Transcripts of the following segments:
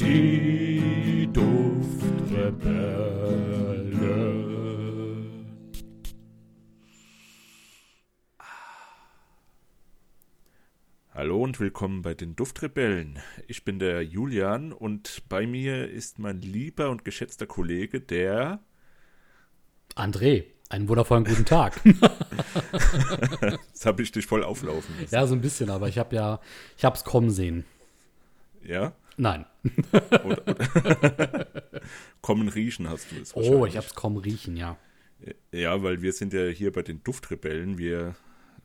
Die Duftrebellen. Hallo und willkommen bei den Duftrebellen. Ich bin der Julian und bei mir ist mein lieber und geschätzter Kollege, der André. Einen wundervollen guten Tag. Jetzt habe ich dich voll auflaufen lassen. Ja, so ein bisschen, aber ich habe ja, ich habe es kommen sehen. Ja? Nein. Oder, oder kommen riechen hast du es. Oh, ich habe es kommen riechen, ja. Ja, weil wir sind ja hier bei den Duftrebellen. Wir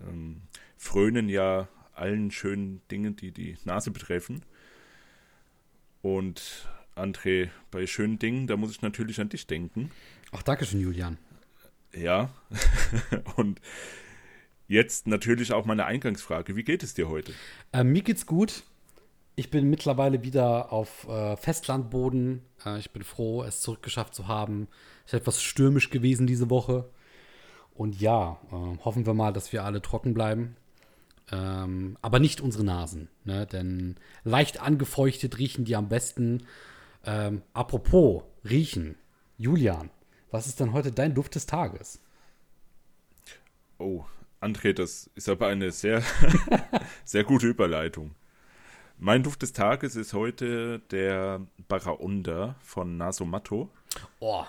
ähm, frönen ja allen schönen Dingen, die die Nase betreffen. Und André, bei schönen Dingen, da muss ich natürlich an dich denken. Ach, danke schön, Julian. Ja. Und jetzt natürlich auch meine Eingangsfrage. Wie geht es dir heute? Äh, mir geht's gut. Ich bin mittlerweile wieder auf äh, Festlandboden. Äh, ich bin froh, es zurückgeschafft zu haben. Es ist etwas stürmisch gewesen diese Woche. Und ja, äh, hoffen wir mal, dass wir alle trocken bleiben. Ähm, aber nicht unsere Nasen. Ne? Denn leicht angefeuchtet riechen die am besten. Ähm, apropos riechen. Julian, was ist denn heute dein Duft des Tages? Oh, André, das ist aber eine sehr, sehr gute Überleitung. Mein Duft des Tages ist heute der Baraunda von Nasomatto. Oh.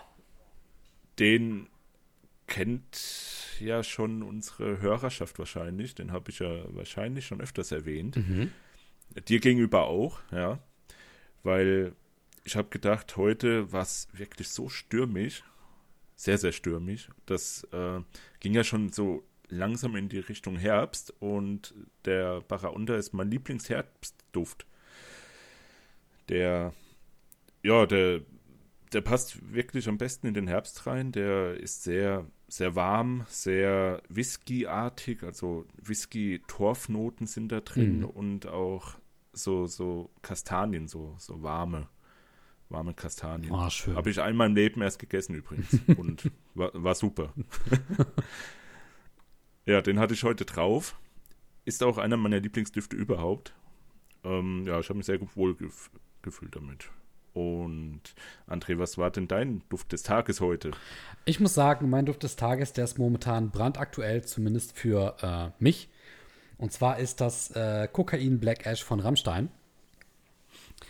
Den kennt ja schon unsere Hörerschaft wahrscheinlich. Den habe ich ja wahrscheinlich schon öfters erwähnt. Mhm. Dir gegenüber auch, ja. Weil ich habe gedacht, heute war es wirklich so stürmisch, sehr, sehr stürmisch. Das äh, ging ja schon so langsam in die Richtung Herbst und der Baraunda ist mein Lieblingsherbstduft. Der, ja, der, der passt wirklich am besten in den Herbst rein. Der ist sehr, sehr warm, sehr Whisky-artig, also Whisky-Torfnoten sind da drin mhm. und auch so, so Kastanien, so, so warme, warme Kastanien. Oh, schön. Habe ich einmal im Leben erst gegessen übrigens und war, war super. Ja, den hatte ich heute drauf. Ist auch einer meiner Lieblingsdüfte überhaupt. Ähm, ja, ich habe mich sehr wohl gef gefühlt damit. Und André, was war denn dein Duft des Tages heute? Ich muss sagen, mein Duft des Tages, der ist momentan brandaktuell, zumindest für äh, mich. Und zwar ist das äh, Kokain Black Ash von Rammstein.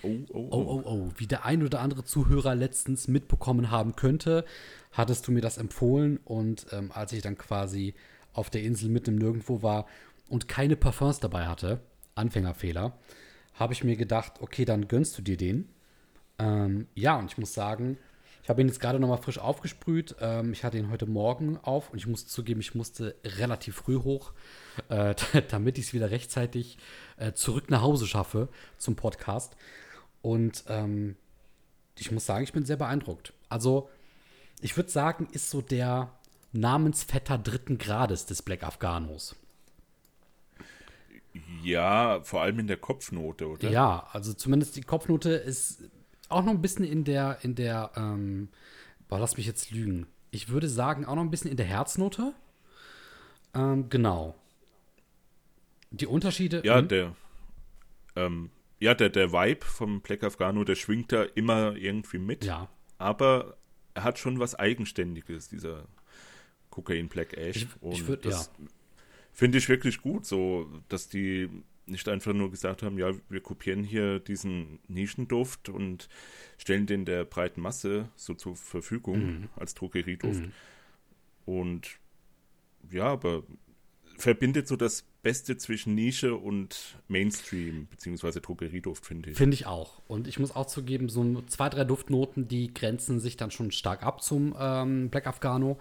Oh, oh, oh, oh, oh. Wie der ein oder andere Zuhörer letztens mitbekommen haben könnte, hattest du mir das empfohlen. Und ähm, als ich dann quasi auf der Insel mitten im Nirgendwo war und keine Parfums dabei hatte, Anfängerfehler, habe ich mir gedacht, okay, dann gönnst du dir den. Ähm, ja, und ich muss sagen, ich habe ihn jetzt gerade nochmal frisch aufgesprüht. Ähm, ich hatte ihn heute Morgen auf und ich muss zugeben, ich musste relativ früh hoch, äh, damit ich es wieder rechtzeitig äh, zurück nach Hause schaffe zum Podcast. Und ähm, ich muss sagen, ich bin sehr beeindruckt. Also, ich würde sagen, ist so der Namensvetter dritten Grades des Black Afghanos. Ja, vor allem in der Kopfnote, oder? Ja, also zumindest die Kopfnote ist auch noch ein bisschen in der, in der, ähm, boah, lass mich jetzt lügen. Ich würde sagen, auch noch ein bisschen in der Herznote. Ähm, genau. Die Unterschiede. Ja, der, ähm, ja, der, der Vibe vom Black Afghano, der schwingt da immer irgendwie mit. Ja. Aber er hat schon was Eigenständiges, dieser Kokain Black Ash. Ich, und ich würd, das ja. finde ich wirklich gut, so, dass die nicht einfach nur gesagt haben, ja, wir kopieren hier diesen Nischenduft und stellen den der breiten Masse so zur Verfügung mhm. als Drogerieduft. Mhm. Und ja, aber verbindet so das Beste zwischen Nische und Mainstream, beziehungsweise Drogerieduft, finde ich. Finde ich auch. Und ich muss auch zugeben, so zwei, drei Duftnoten, die grenzen sich dann schon stark ab zum ähm, Black Afghano.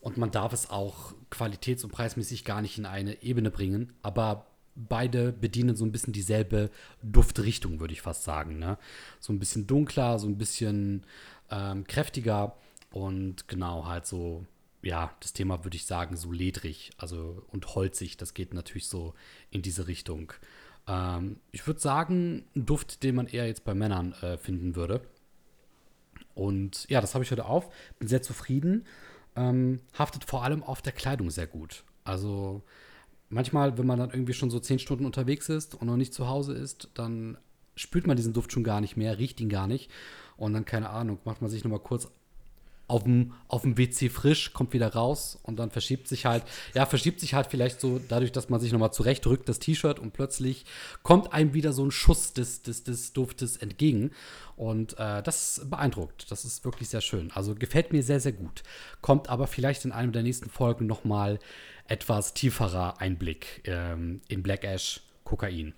Und man darf es auch qualitäts- und preismäßig gar nicht in eine Ebene bringen. Aber beide bedienen so ein bisschen dieselbe Duftrichtung, würde ich fast sagen. Ne? So ein bisschen dunkler, so ein bisschen ähm, kräftiger und genau halt so, ja, das Thema würde ich sagen, so ledrig, also und holzig. Das geht natürlich so in diese Richtung. Ähm, ich würde sagen, ein Duft, den man eher jetzt bei Männern äh, finden würde. Und ja, das habe ich heute auf. Bin sehr zufrieden ähm, haftet vor allem auf der Kleidung sehr gut. Also manchmal, wenn man dann irgendwie schon so zehn Stunden unterwegs ist und noch nicht zu Hause ist, dann spürt man diesen Duft schon gar nicht mehr, riecht ihn gar nicht. Und dann, keine Ahnung, macht man sich nochmal kurz auf dem, auf dem WC frisch, kommt wieder raus und dann verschiebt sich halt, ja, verschiebt sich halt vielleicht so dadurch, dass man sich nochmal zurechtrückt, das T-Shirt und plötzlich kommt einem wieder so ein Schuss des, des, des Duftes entgegen. Und äh, das beeindruckt. Das ist wirklich sehr schön. Also gefällt mir sehr, sehr gut. Kommt aber vielleicht in einem der nächsten Folgen nochmal etwas tieferer Einblick ähm, in Black Ash Kokain.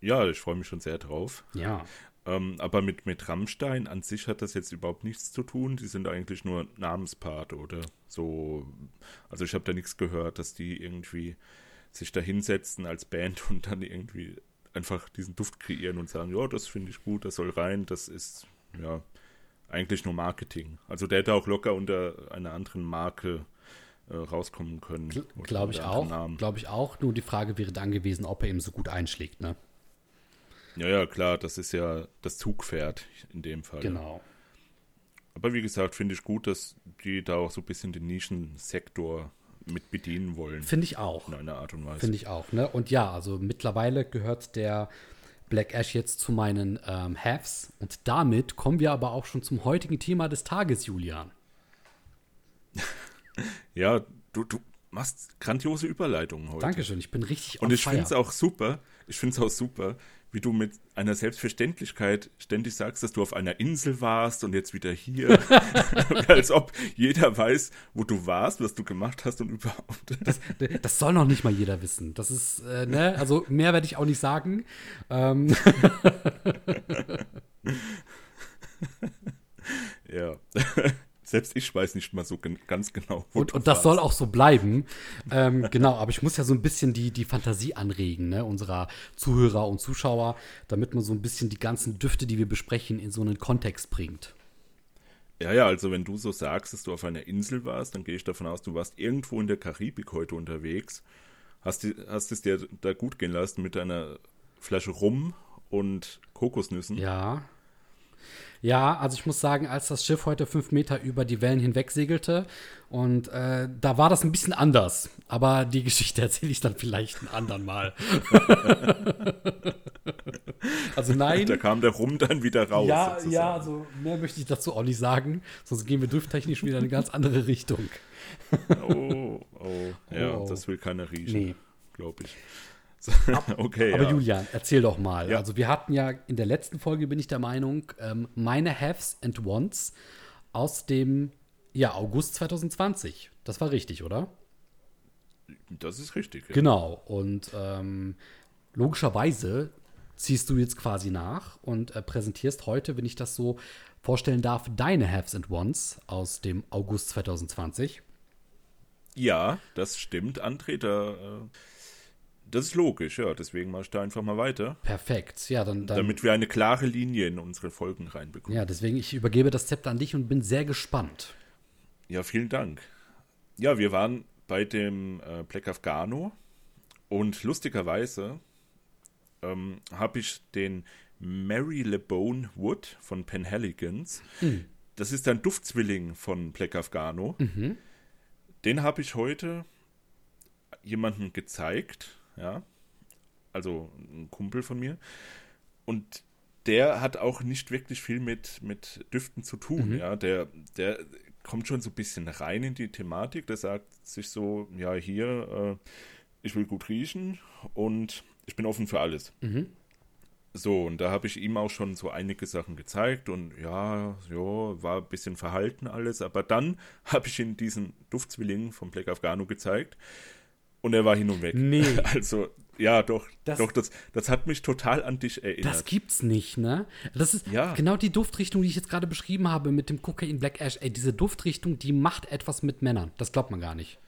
Ja, ich freue mich schon sehr drauf. Ja. Ähm, aber mit, mit Rammstein an sich hat das jetzt überhaupt nichts zu tun. Die sind eigentlich nur Namenspart oder so. Also ich habe da nichts gehört, dass die irgendwie sich da hinsetzen als Band und dann irgendwie einfach diesen Duft kreieren und sagen, ja, das finde ich gut, das soll rein, das ist ja eigentlich nur Marketing. Also der hätte auch locker unter einer anderen Marke äh, rauskommen können. Glaube ich auch. Glaube ich auch. Nur die Frage wäre dann gewesen, ob er eben so gut einschlägt, ne? Ja, ja, klar, das ist ja das Zugpferd in dem Fall. Genau. Aber wie gesagt, finde ich gut, dass die da auch so ein bisschen den Nischensektor mit bedienen wollen. Finde ich auch. In einer Art und Weise. Finde ich auch, ne? Und ja, also mittlerweile gehört der Black Ash jetzt zu meinen ähm, Haves. Und damit kommen wir aber auch schon zum heutigen Thema des Tages, Julian. ja, du, du machst grandiose Überleitungen heute. Dankeschön, ich bin richtig Und ich finde es auch super, ich finde es auch super, wie du mit einer Selbstverständlichkeit ständig sagst, dass du auf einer Insel warst und jetzt wieder hier. Als ob jeder weiß, wo du warst, was du gemacht hast und überhaupt. Das, das soll noch nicht mal jeder wissen. Das ist, äh, ne, also mehr werde ich auch nicht sagen. Ähm. ja. Selbst ich weiß nicht mal so gen ganz genau. Wo und, und das soll auch so bleiben. ähm, genau, aber ich muss ja so ein bisschen die, die Fantasie anregen, ne, unserer Zuhörer und Zuschauer, damit man so ein bisschen die ganzen Düfte, die wir besprechen, in so einen Kontext bringt. Ja, ja, also wenn du so sagst, dass du auf einer Insel warst, dann gehe ich davon aus, du warst irgendwo in der Karibik heute unterwegs. Hast, die, hast es dir da gut gehen lassen mit einer Flasche Rum und Kokosnüssen? Ja, ja, also ich muss sagen, als das Schiff heute fünf Meter über die Wellen hinweg segelte und äh, da war das ein bisschen anders. Aber die Geschichte erzähle ich dann vielleicht ein anderen Mal. also nein. Da kam der Rum dann wieder raus. Ja, sozusagen. ja, also mehr möchte ich dazu auch nicht sagen. Sonst gehen wir dufttechnisch wieder in eine ganz andere Richtung. oh, oh. Ja, oh. das will keiner riechen. Nee. Glaube ich. okay. Aber ja. Julian, erzähl doch mal. Ja. Also wir hatten ja in der letzten Folge, bin ich der Meinung, ähm, meine Haves and Wants aus dem ja, August 2020. Das war richtig, oder? Das ist richtig. Ja. Genau. Und ähm, logischerweise ziehst du jetzt quasi nach und äh, präsentierst heute, wenn ich das so vorstellen darf, deine Haves and Wants aus dem August 2020. Ja, das stimmt, André. Da äh, das ist logisch, ja. Deswegen mache ich da einfach mal weiter. Perfekt, ja, dann, dann, Damit wir eine klare Linie in unsere Folgen reinbekommen. Ja, deswegen, ich übergebe das Zepter an dich und bin sehr gespannt. Ja, vielen Dank. Ja, wir waren bei dem äh, Black Afghano und lustigerweise ähm, habe ich den Mary LeBone Wood von Penhaligons. Mhm. Das ist ein Duftzwilling von Black Afghano. Mhm. Den habe ich heute jemandem gezeigt ja. Also ein Kumpel von mir. Und der hat auch nicht wirklich viel mit, mit Düften zu tun, mhm. ja. Der, der kommt schon so ein bisschen rein in die Thematik. Der sagt sich so, ja, hier, äh, ich will gut riechen und ich bin offen für alles. Mhm. So, und da habe ich ihm auch schon so einige Sachen gezeigt und ja, ja, war ein bisschen verhalten alles, aber dann habe ich ihm diesen Duftzwilling von Black Afghano gezeigt und er war hin und weg. Nee. Also, ja, doch. Das, doch, das, das hat mich total an dich erinnert. Das gibt's nicht, ne? Das ist ja. genau die Duftrichtung, die ich jetzt gerade beschrieben habe mit dem Cocaine Black Ash. Ey, diese Duftrichtung, die macht etwas mit Männern. Das glaubt man gar nicht.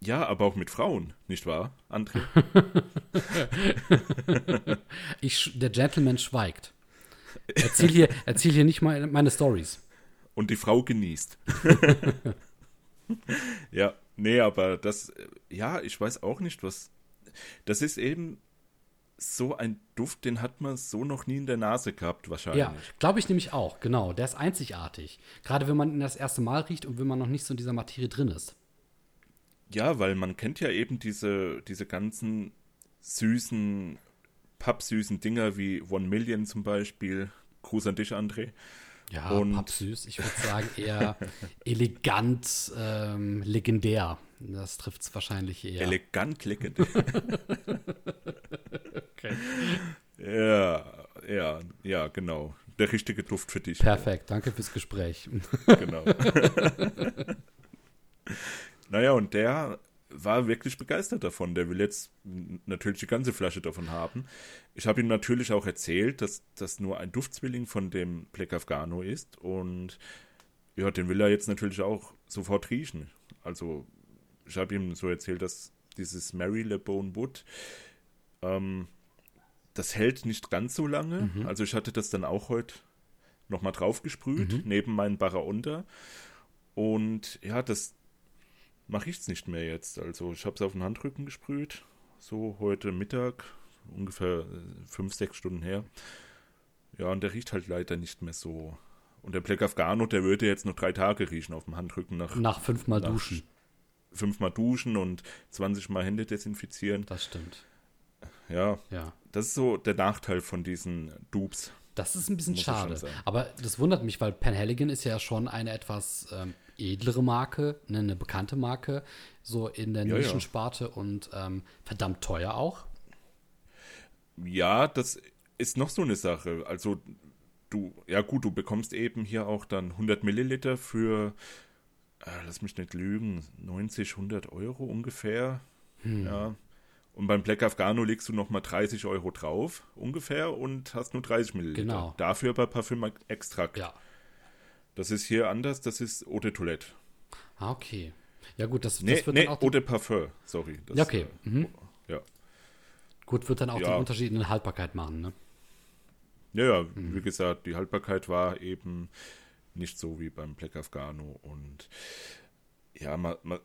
Ja, aber auch mit Frauen, nicht wahr, André? ich, der Gentleman schweigt. Erzähl hier, erzähl hier nicht mal meine Stories. Und die Frau genießt. ja, Nee, aber das, ja, ich weiß auch nicht, was. Das ist eben so ein Duft, den hat man so noch nie in der Nase gehabt, wahrscheinlich. Ja, glaube ich nämlich auch, genau. Der ist einzigartig. Gerade wenn man ihn das erste Mal riecht und wenn man noch nicht so in dieser Materie drin ist. Ja, weil man kennt ja eben diese, diese ganzen süßen pappsüßen Dinger wie One Million zum Beispiel. Gruß an dich, André. Ja, und pappsüß. Ich würde sagen eher elegant, ähm, legendär. Das trifft es wahrscheinlich eher. Elegant, legendär. okay. Ja, ja, ja, genau. Der richtige Duft für dich. Perfekt, danke fürs Gespräch. genau. naja, und der war wirklich begeistert davon. Der will jetzt natürlich die ganze Flasche davon haben. Ich habe ihm natürlich auch erzählt, dass das nur ein Duftzwilling von dem Black Afghano ist. Und ja, den will er jetzt natürlich auch sofort riechen. Also, ich habe ihm so erzählt, dass dieses Mary Le Bone Wood, ähm, das hält nicht ganz so lange. Mhm. Also, ich hatte das dann auch heute nochmal drauf gesprüht, mhm. neben meinen Barra Und ja, das, mache ich es nicht mehr jetzt. Also ich habe es auf den Handrücken gesprüht, so heute Mittag, ungefähr äh, fünf, sechs Stunden her. Ja, und der riecht halt leider nicht mehr so. Und der Black Afghano, der würde jetzt noch drei Tage riechen auf dem Handrücken nach. Nach fünfmal nach duschen. Fünfmal duschen und 20 Mal Hände desinfizieren. Das stimmt. Ja, ja. Das ist so der Nachteil von diesen Dupes. Das ist ein bisschen schade. Aber das wundert mich, weil Penhaligon ist ja schon eine etwas ähm, edlere Marke, ne, eine bekannte Marke, so in der ja, Nischensparte ja. und ähm, verdammt teuer auch. Ja, das ist noch so eine Sache. Also du, ja gut, du bekommst eben hier auch dann 100 Milliliter für, äh, lass mich nicht lügen, 90, 100 Euro ungefähr. Hm. Ja. Und beim Black Afghano legst du nochmal 30 Euro drauf, ungefähr, und hast nur 30 Milliliter. Genau. Dafür bei Parfüm Extrakt. Ja. Das ist hier anders, das ist Eau de Toilette. Ah, okay. Ja, gut, das, nee, das wird nee, dann auch. Eau de Parfum, sorry. Das, ja, okay. Äh, mhm. Ja. Gut, wird dann auch ja. den Unterschied in der Haltbarkeit machen, ne? Ja, ja, mhm. wie gesagt, die Haltbarkeit war eben nicht so wie beim Black Afghano und ja, man, man,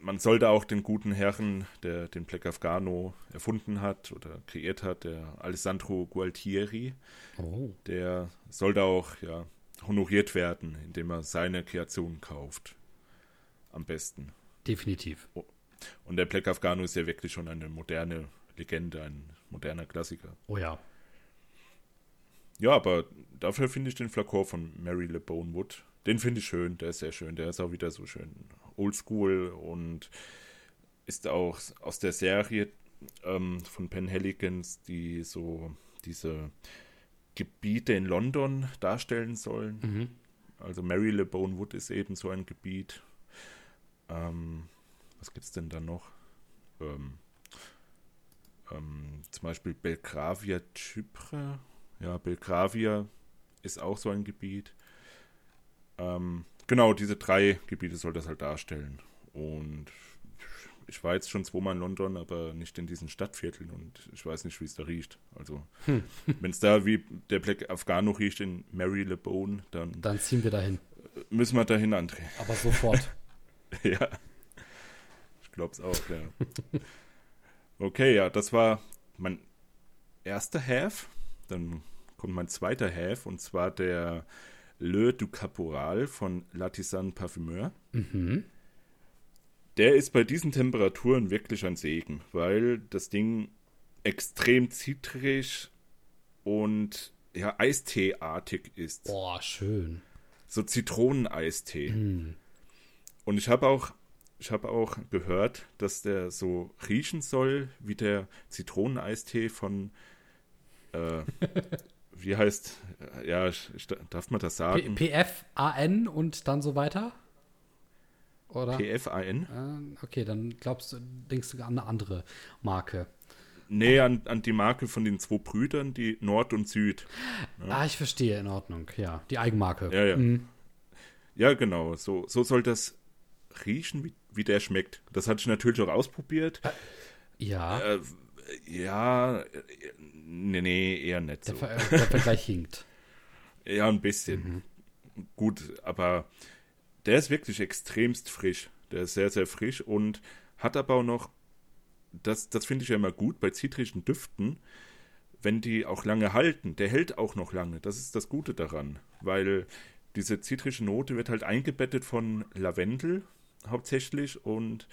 man sollte auch den guten Herren, der den Black Afghano erfunden hat oder kreiert hat, der Alessandro Gualtieri, oh. der sollte auch ja honoriert werden, indem er seine Kreationen kauft. Am besten. Definitiv. Oh. Und der Black Afghano ist ja wirklich schon eine moderne Legende, ein moderner Klassiker. Oh ja. Ja, aber dafür finde ich den Flakor von Mary Le Bonewood, den finde ich schön, der ist sehr schön, der ist auch wieder so schön oldschool und ist auch aus der Serie ähm, von Penhaligons, die so diese Gebiete in London darstellen sollen. Mhm. Also Mary Le Wood ist eben so ein Gebiet. Ähm, was gibt es denn da noch? Ähm, ähm, zum Beispiel Belgravia Chypre. Ja, Belgravia ist auch so ein Gebiet. Ähm, genau, diese drei Gebiete soll das halt darstellen. Und ich war jetzt schon zweimal in London, aber nicht in diesen Stadtvierteln und ich weiß nicht, wie es da riecht. Also, hm. wenn es da wie der Black Afghano riecht in Mary Le Bone, dann. Dann ziehen wir dahin. Müssen wir dahin, André. Aber sofort. ja. Ich glaube es auch, ja. okay, ja, das war mein erster Half. Dann kommt mein zweiter Half und zwar der Le du Caporal von Latisan Parfumeur. Mhm der ist bei diesen Temperaturen wirklich ein Segen, weil das Ding extrem zitrig und ja, Eisteeartig ist. Boah, schön. So Zitroneneistee. Mm. Und ich habe auch, ich habe auch gehört, dass der so riechen soll wie der Zitroneneistee von, äh, wie heißt, ja, ich, darf man das sagen? PFAN und dann so weiter? Oder? PFAN. Äh, okay, dann glaubst du, denkst du an eine andere Marke. Nee, an, an die Marke von den zwei Brüdern, die Nord und Süd. Ja. Ah, ich verstehe, in Ordnung, ja. Die Eigenmarke. Ja, ja. Mhm. Ja, genau. So, so soll das riechen, wie, wie der schmeckt. Das hatte ich natürlich auch ausprobiert. Äh, ja. Äh, ja, nee, nee, eher nicht der so. Ver der Vergleich hinkt. Ja, ein bisschen. Mhm. Gut, aber der ist wirklich extremst frisch. Der ist sehr, sehr frisch und hat aber auch noch, das, das finde ich ja immer gut bei zitrischen Düften, wenn die auch lange halten. Der hält auch noch lange. Das ist das Gute daran, weil diese zitrische Note wird halt eingebettet von Lavendel hauptsächlich und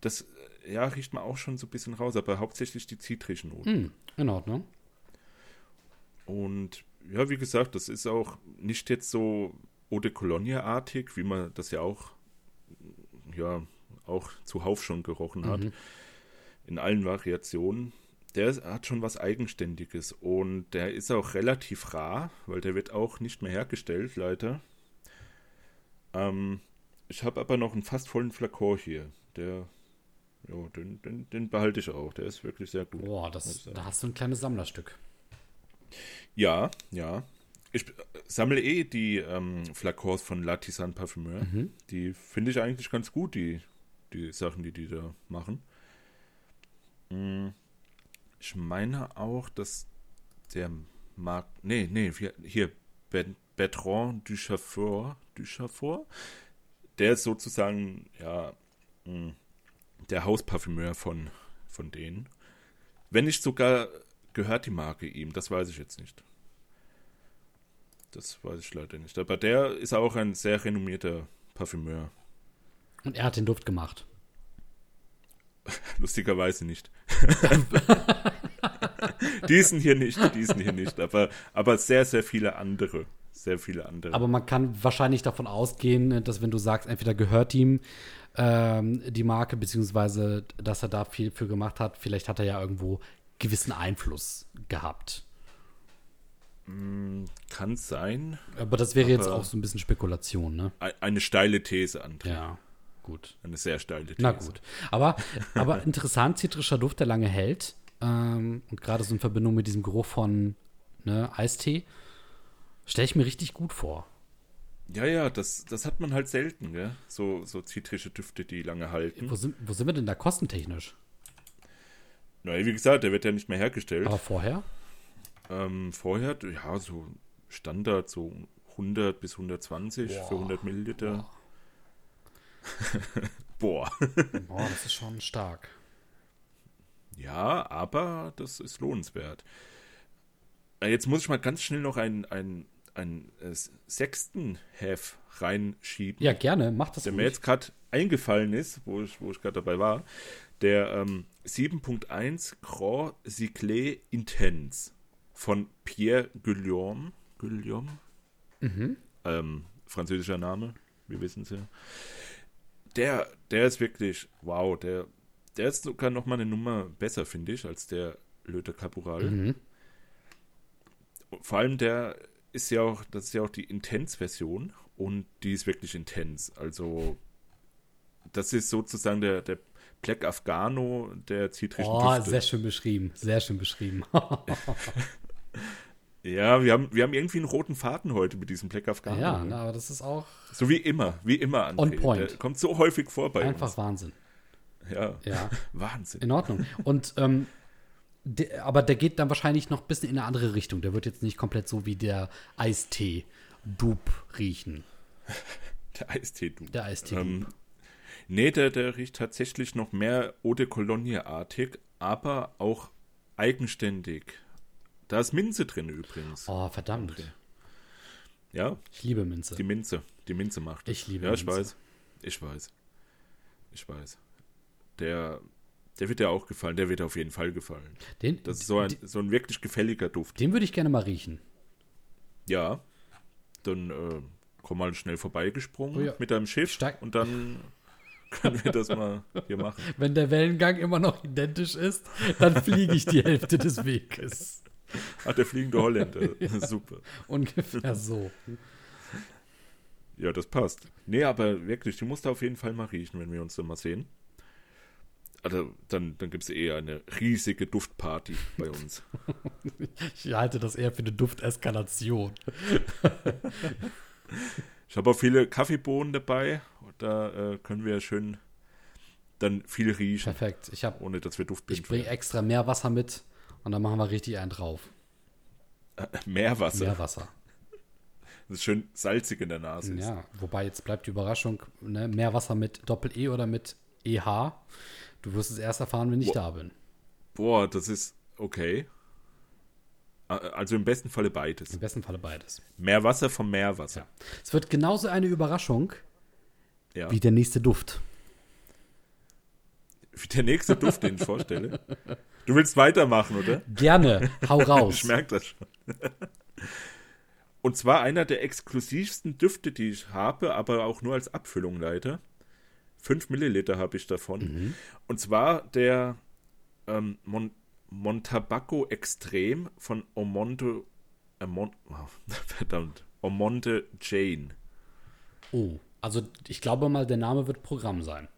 das ja, riecht man auch schon so ein bisschen raus, aber hauptsächlich die zitrischen Noten. Hm, in Ordnung. Und ja, wie gesagt, das ist auch nicht jetzt so Eau de Cologne-artig, wie man das ja auch, ja, auch zuhauf schon gerochen hat. Mhm. In allen Variationen. Der hat schon was Eigenständiges und der ist auch relativ rar, weil der wird auch nicht mehr hergestellt, leider. Ähm, ich habe aber noch einen fast vollen Flakon hier. Der, ja, den, den, den behalte ich auch. Der ist wirklich sehr gut. Boah, das, da hast du ein kleines Sammlerstück. Ja, ja. Ich sammle eh die ähm, Flakons von Latisan Parfumeur. Mhm. Die finde ich eigentlich ganz gut, die, die Sachen, die die da machen. Mm, Ich meine auch, dass der Marc. Nee, nee, hier, Ben- Bertrand Duchaufour, Duchaufour, der ist sozusagen, ja, mh, der Hausparfümeur von, von denen. Wenn nicht sogar gehört die Marke ihm, das weiß ich jetzt nicht. Das weiß ich leider nicht. Aber der ist auch ein sehr renommierter Parfümeur. Und er hat den Duft gemacht. Lustigerweise nicht. diesen hier nicht, diesen hier nicht, aber, aber sehr, sehr viele andere. Sehr viele andere. Aber man kann wahrscheinlich davon ausgehen, dass wenn du sagst, entweder gehört ihm ähm, die Marke, beziehungsweise dass er da viel für gemacht hat, vielleicht hat er ja irgendwo gewissen Einfluss gehabt. Kann sein. Aber das wäre jetzt auch so ein bisschen Spekulation, ne? Ei- Eine steile These, André. Ja, gut. Eine sehr steile These. Na gut. Aber, aber interessant, zitrischer Duft, der lange hält. Ähm, und gerade so in Verbindung mit diesem Geruch von ne, Eistee, stelle ich mir richtig gut vor. Ja, ja, das, das hat man halt selten, gell? So, so zitrische Düfte, die lange halten. Wo sind, wo sind wir denn da kostentechnisch? Naja, wie gesagt, der wird ja nicht mehr hergestellt. Aber vorher? Ähm, vorher, ja, so Standard, so 100 bis 120 Boah. für 100 Milliliter. Boah. Boah, das ist schon stark. Ja, aber das ist lohnenswert. Äh, Jetzt muss ich mal ganz schnell noch einen, einen, einen äh, sechsten Hef reinschieben, Ja, gerne, mach das der mir ruhig. jetzt gerade eingefallen ist, wo ich, wo ich gerade dabei war. Der ähm, 7.1 Grand Cyclé Intense von Pierre Guillaume. Guillaume? Mhm. Ähm, französischer Name, wir wissen es ja. Der, der ist wirklich, wow, der, der ist sogar noch mal eine Nummer besser, finde ich, als der Löte Caporal. Mhm. Vor allem der ist ja auch, das ist ja auch die Intense-Version und die ist wirklich intens. Also, das ist sozusagen der, der Black Afghano der zitrischen Oh, Düfte. sehr schön beschrieben, sehr schön beschrieben. Ja, wir haben, wir haben irgendwie einen roten Faden heute mit diesem Black Afghano. ja, na, aber das ist auch So wie immer, wie immer, André. On point. Der kommt so häufig vor bei einfach uns. Wahnsinn. Ja. Ja, Wahnsinn. in Ordnung. Und ähm, der, aber der geht dann wahrscheinlich noch ein bisschen in eine andere Richtung. Der wird jetzt nicht komplett so wie der Eistee Dupe riechen. Der Eistee, du. Der Eistee Ähm, nee, der, der riecht tatsächlich noch mehr Eau de Cologne-artig, aber auch eigenständig. Da ist Minze drin übrigens. Oh, verdammt. Ja, Ich liebe Minze. die Minze. Die Minze macht es. Ich liebe Ja, ich Minze. weiß. Ich weiß. Ich weiß. Der, der wird dir auch gefallen. Der wird dir auf jeden Fall gefallen. Den, Das ist so ein, so ein wirklich gefälliger Duft. den würde ich gerne mal riechen. Ja. Dann äh, komm mal schnell vorbeigesprungen Oh ja. mit deinem Schiff Steig- und dann können wir das mal hier machen. Wenn der Wellengang immer noch identisch ist, dann fliege ich die Hälfte des Weges. Ach, der fliegende Holländer. Super. Ungefähr so. Ja, das passt. Nee, aber wirklich, die musst du auf jeden Fall mal riechen, wenn wir uns dann mal sehen. Also, dann, dann gibt es eh eine riesige Duftparty bei uns. Ich halte das eher für eine Dufteskalation. Ich habe auch viele Kaffeebohnen dabei. Und da äh, können wir schön dann viel riechen, Perfekt. Ich, hab, ohne dass wir Duftbild ich bringe extra mehr Wasser mit und dann machen wir richtig einen drauf. Meerwasser. Mehr Wasser. Das ist schön salzig in der Nase. ist. Ja, wobei jetzt bleibt die Überraschung, ne? mehr Wasser mit Doppel-E oder mit EH. Du wirst es erst erfahren, wenn ich Boah. da bin. Boah, das ist okay. A- Also im besten Falle beides. Im besten Falle beides. Mehr Wasser vom Meerwasser. Ja. Es wird genauso eine Überraschung Ja. wie der nächste Duft. der nächste Duft, den ich vorstelle. Du willst weitermachen, oder? Gerne, hau raus. ich merke das schon. Und zwar einer der exklusivsten Düfte, die ich habe, aber auch nur als Abfüllung leider. 5 Milliliter habe ich davon. Mhm. Und zwar der ähm, Mon Montabaco Extrem von Omonte. Äh, Mon oh, verdammt. Omonte Jane. Oh, also ich glaube mal, der Name wird Programm sein.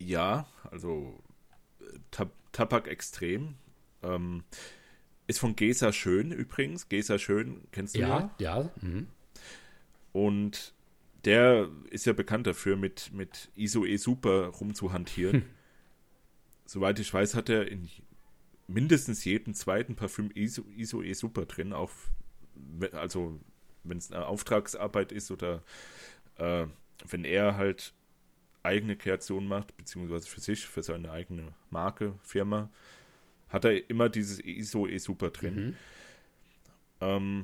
Ja, also Tab Tabak Extrem. Ähm, ist von Gesa Schön übrigens. Gesa Schön kennst du ja? Ja, ja. Mhm. Und der ist ja bekannt dafür, mit, mit ISO E Super rumzuhantieren. Hm. Soweit ich weiß, hat er in mindestens jedem zweiten Parfüm ISO, ISO E Super drin, auch also wenn es eine Auftragsarbeit ist oder äh, wenn er halt eigene Kreation macht, beziehungsweise für sich, für seine eigene Marke, Firma, hat er immer dieses ISO E Super drin. Mhm. Ähm,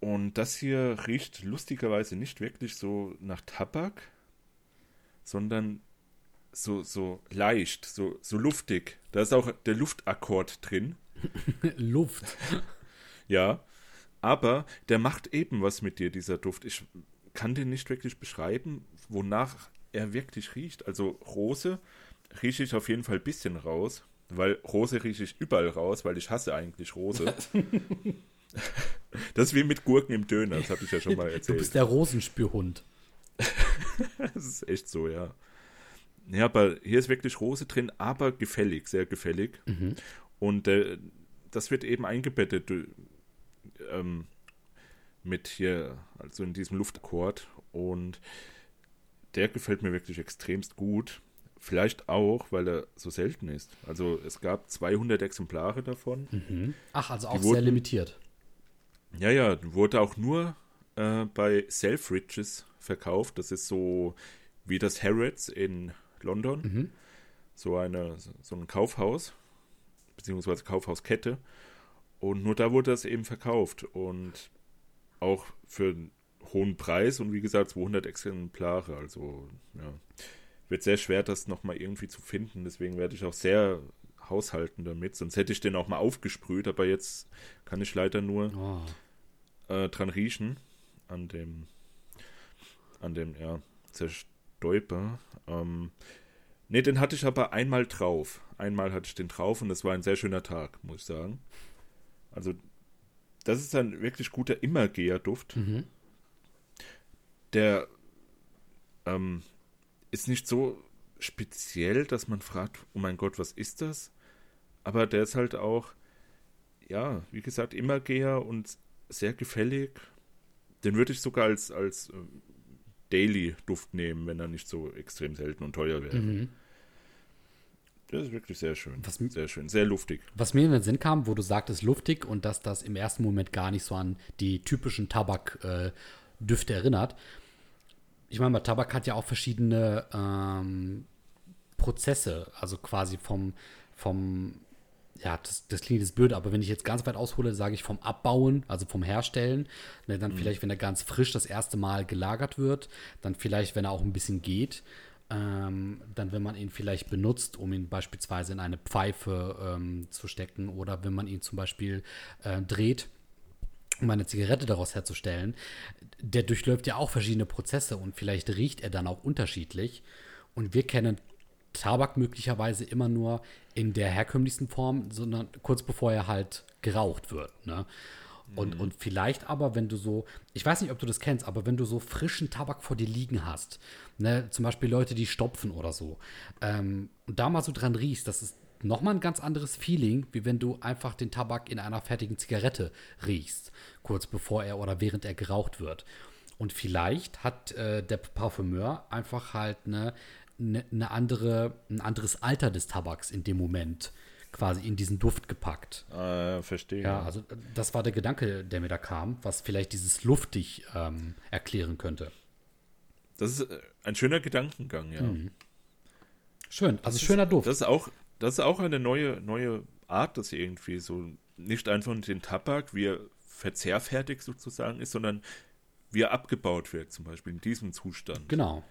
und das hier riecht lustigerweise nicht wirklich so nach Tabak, sondern so, so leicht, so, so luftig. Da ist auch der Luftakkord drin. Luft. Ja. Aber der macht eben was mit dir, dieser Duft. Ich kann den nicht wirklich beschreiben, wonach er wirklich riecht. Also Rose rieche ich auf jeden Fall ein bisschen raus, weil Rose rieche ich überall raus, weil ich hasse eigentlich Rose. das ist wie mit Gurken im Döner, das habe ich ja schon mal erzählt. Du bist der Rosenspürhund. das ist echt so, ja. Ja, aber hier ist wirklich Rose drin, aber gefällig, sehr gefällig. Mhm. Und äh, das wird eben eingebettet ähm, mit hier, also in diesem Luftakkord. Und der gefällt mir wirklich extremst gut. Vielleicht auch, weil er so selten ist. Also es gab 200 Exemplare davon. Mhm. Ach, also auch Die sehr wurden, limitiert. Ja, ja, wurde auch nur äh, bei Selfridges verkauft. Das ist so wie das Harrods in London. Mhm. So, eine, so ein Kaufhaus, beziehungsweise Kaufhauskette. Und nur da wurde das eben verkauft. Und auch für hohen Preis und wie gesagt 200 Exemplare. Also, ja. Wird sehr schwer, das nochmal irgendwie zu finden. Deswegen werde ich auch sehr haushalten damit. Sonst hätte ich den auch mal aufgesprüht, aber jetzt kann ich leider nur oh. äh, dran riechen. An dem, an dem, ja, Zerstäuber. Ähm, ne, den hatte ich aber einmal drauf. Einmal hatte ich den drauf und das war ein sehr schöner Tag, muss ich sagen. Also, das ist ein wirklich guter Immergeher-Duft. Mhm. Der ähm, ist nicht so speziell, dass man fragt, oh mein Gott, was ist das? Aber der ist halt auch, ja, wie gesagt, Immergeher und sehr gefällig. Den würde ich sogar als, als äh, Daily-Duft nehmen, wenn er nicht so extrem selten und teuer wäre. Mhm. Das ist wirklich sehr schön. Was, sehr schön, sehr luftig. Was mir in den Sinn kam, wo du sagtest luftig und dass das im ersten Moment gar nicht so an die typischen Tabakdüfte äh, erinnert. Ich meine, Tabak hat ja auch verschiedene ähm, Prozesse, also quasi vom, vom ja, das, das klingt jetzt blöd, aber wenn ich jetzt ganz weit aushole, sage ich vom Abbauen, also vom Herstellen, ne, dann mhm. vielleicht, wenn er ganz frisch das erste Mal gelagert wird, dann vielleicht, wenn er auch ein bisschen geht, ähm, dann wenn man ihn vielleicht benutzt, um ihn beispielsweise in eine Pfeife ähm, zu stecken oder wenn man ihn zum Beispiel äh, dreht, um eine Zigarette daraus herzustellen, der durchläuft ja auch verschiedene Prozesse und vielleicht riecht er dann auch unterschiedlich. Und wir kennen Tabak möglicherweise immer nur in der herkömmlichsten Form, sondern kurz bevor er halt geraucht wird. Ne? Und, mhm. und vielleicht aber, wenn du so, ich weiß nicht, ob du das kennst, aber wenn du so frischen Tabak vor dir liegen hast, ne, zum Beispiel Leute, die stopfen oder so, ähm, und da mal so dran riechst, das ist nochmal ein ganz anderes Feeling, wie wenn du einfach den Tabak in einer fertigen Zigarette riechst, kurz bevor er oder während er geraucht wird. Und vielleicht hat äh, der Parfümeur einfach halt eine ne, ne andere, ein anderes Alter des Tabaks in dem Moment quasi in diesen Duft gepackt. Äh, verstehe. Ja, also das war der Gedanke, der mir da kam, was vielleicht dieses luftig ähm, erklären könnte. Das ist äh, ein schöner Gedankengang, ja. Mhm. Schön, also das schöner ist, Duft. Das ist auch, das ist auch eine neue, neue Art, das irgendwie so nicht einfach den Tabak, wie er verzehrfertig sozusagen ist, sondern wie er abgebaut wird, zum Beispiel in diesem Zustand. Genau.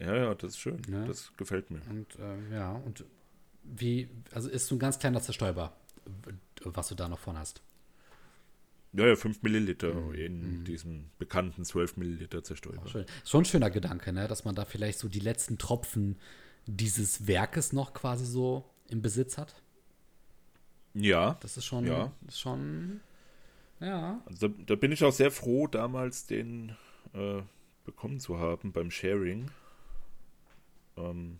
Ja, ja, das ist schön. Ja. Das gefällt mir. Und äh, ja, und wie, also ist so ein ganz kleiner Zerstäuber, was du da noch von hast. Ja, ja, 5 Milliliter Mhm. in diesem bekannten 12 Milliliter Zerstäuber. Schön. Schon ein schöner Gedanke, ne? dass man da vielleicht so die letzten Tropfen dieses Werkes noch quasi so im Besitz hat. Ja, Das ist schon, Ja. ist schon, ja. also da, da bin ich auch sehr froh, damals den äh, bekommen zu haben beim Sharing. Ähm,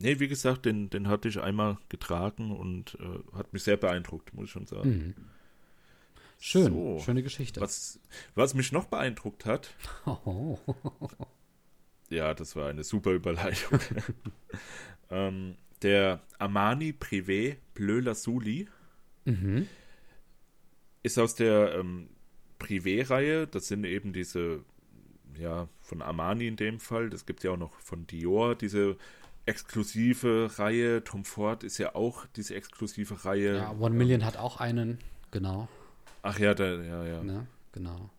nee, wie gesagt, den, den hatte ich einmal getragen und äh, hat mich sehr beeindruckt, muss ich schon sagen. Mhm. Schön, So. schöne Geschichte. Was, was mich noch beeindruckt hat, Oh. Ja, das war eine super Überleitung. ähm, der Armani Privé Bleu Lazuli Mhm. ist aus der ähm, Privé-Reihe. Das sind eben diese, ja, von Armani in dem Fall. Das gibt ja auch noch von Dior, diese exklusive Reihe. Tom Ford ist ja auch diese exklusive Reihe. Ja, One Million hat auch einen, genau. Ach ja, da, ja, ja. Ne? Genau.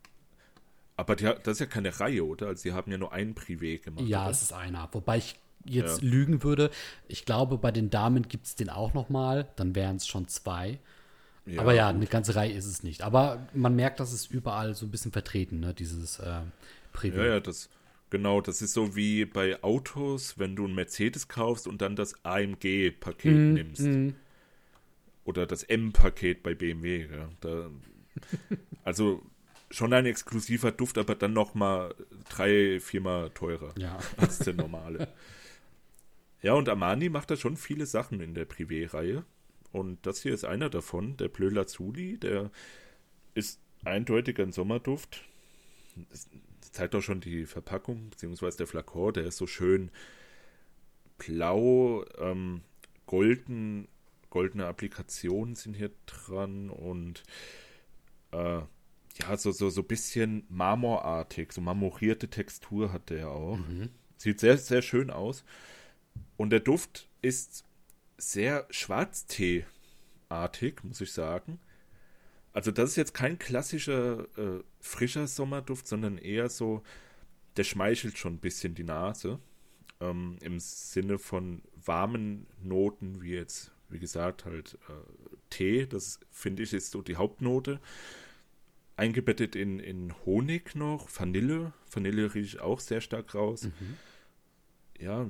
Aber die, das ist ja keine Reihe, oder? Also die haben ja nur einen Privé gemacht. Ja, oder? es ist einer. Wobei ich jetzt Ja. lügen würde. Ich glaube, bei den Damen gibt es den auch noch mal. Dann wären es schon zwei. Aber ja, eine ganze Reihe ist es nicht. Aber man merkt, dass es überall so ein bisschen vertreten, ne? dieses äh, Privé. Ja, ja, das, genau, das ist so wie bei Autos, wenn du einen Mercedes kaufst und dann das AMG-Paket Mhm, nimmst. Oder das M-Paket bei BMW. Ja. Da, also schon ein exklusiver Duft, aber dann noch mal drei, viermal teurer Ja. als der normale. ja, und Armani macht da schon viele Sachen in der Privé-Reihe. Und das hier ist einer davon, der Bleu Lazuli, der ist eindeutig ein Sommerduft. Das zeigt auch schon die Verpackung, beziehungsweise der Flakon, der ist so schön blau, ähm, golden, goldene Applikationen sind hier dran und äh, ja, so, so, so ein bisschen marmorartig, so marmorierte Textur hat der auch. Sieht sehr, sehr schön aus. Und der Duft ist sehr Schwarztee-artig, muss ich sagen. Also das ist jetzt kein klassischer äh, frischer Sommerduft, sondern eher so, der schmeichelt schon ein bisschen die Nase. Ähm, Im Sinne von warmen Noten, wie jetzt, wie gesagt, halt äh, Tee, das finde ich ist so die Hauptnote. Eingebettet in, in Honig noch, Vanille. Vanille rieche ich auch sehr stark raus. Ja,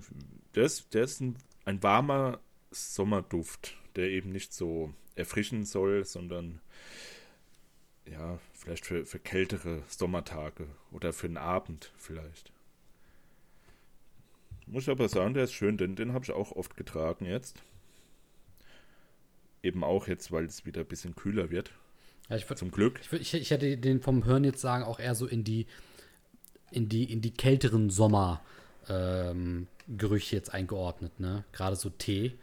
der ist, der ist ein, ein warmer Sommerduft, der eben nicht so erfrischen soll, sondern ja, vielleicht für, für kältere Sommertage oder für einen Abend vielleicht. Muss ich aber sagen, der ist schön, denn den habe ich auch oft getragen jetzt. Eben auch jetzt, weil es wieder ein bisschen kühler wird. Ja, ich, würd, Zum Glück. ich, würd, ich, ich hätte den vom Hören jetzt sagen auch eher so in die, in die, in die kälteren Sommergerüche ähm, jetzt eingeordnet, ne? Gerade so Tee.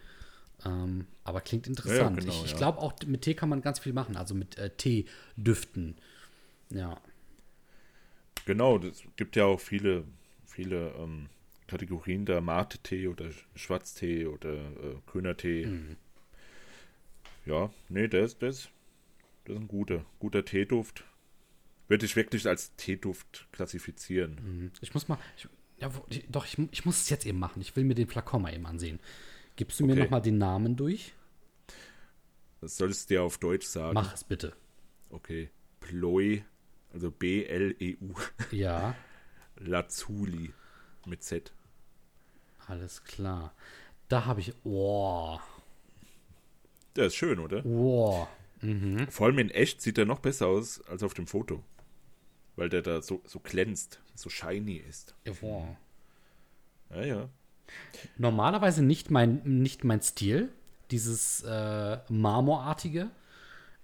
Ähm, aber klingt interessant. genau, ich ich ja. glaube auch mit Tee kann man ganz viel machen, also mit äh, Teedüften. Ja. Genau, es gibt ja auch viele, viele ähm, Kategorien da, Mate-Tee oder Schwarztee oder äh, grüner Tee. Ja, nee, der ist, der ist, der ist ein guter, guter Teeduft. Würde ich wirklich als Teeduft klassifizieren. Mhm. Ich muss mal, ich, ja, doch, ich, ich muss es jetzt eben machen. Ich will mir den Flakon mal eben ansehen. Gibst du mir Okay. noch mal den Namen durch? Das sollst du dir auf Deutsch sagen. Mach es bitte. Okay. Ploi, also B-L-E-U, Ja, Lazuli mit Z. alles klar. Da habe ich, oh, Der ist schön, oder? oh. Vor allem in echt sieht er noch besser aus als auf dem Foto. Weil der da so, so glänzt, so shiny ist. oh. Ja, ja. Normalerweise nicht mein, nicht mein Stil, dieses äh, Marmorartige.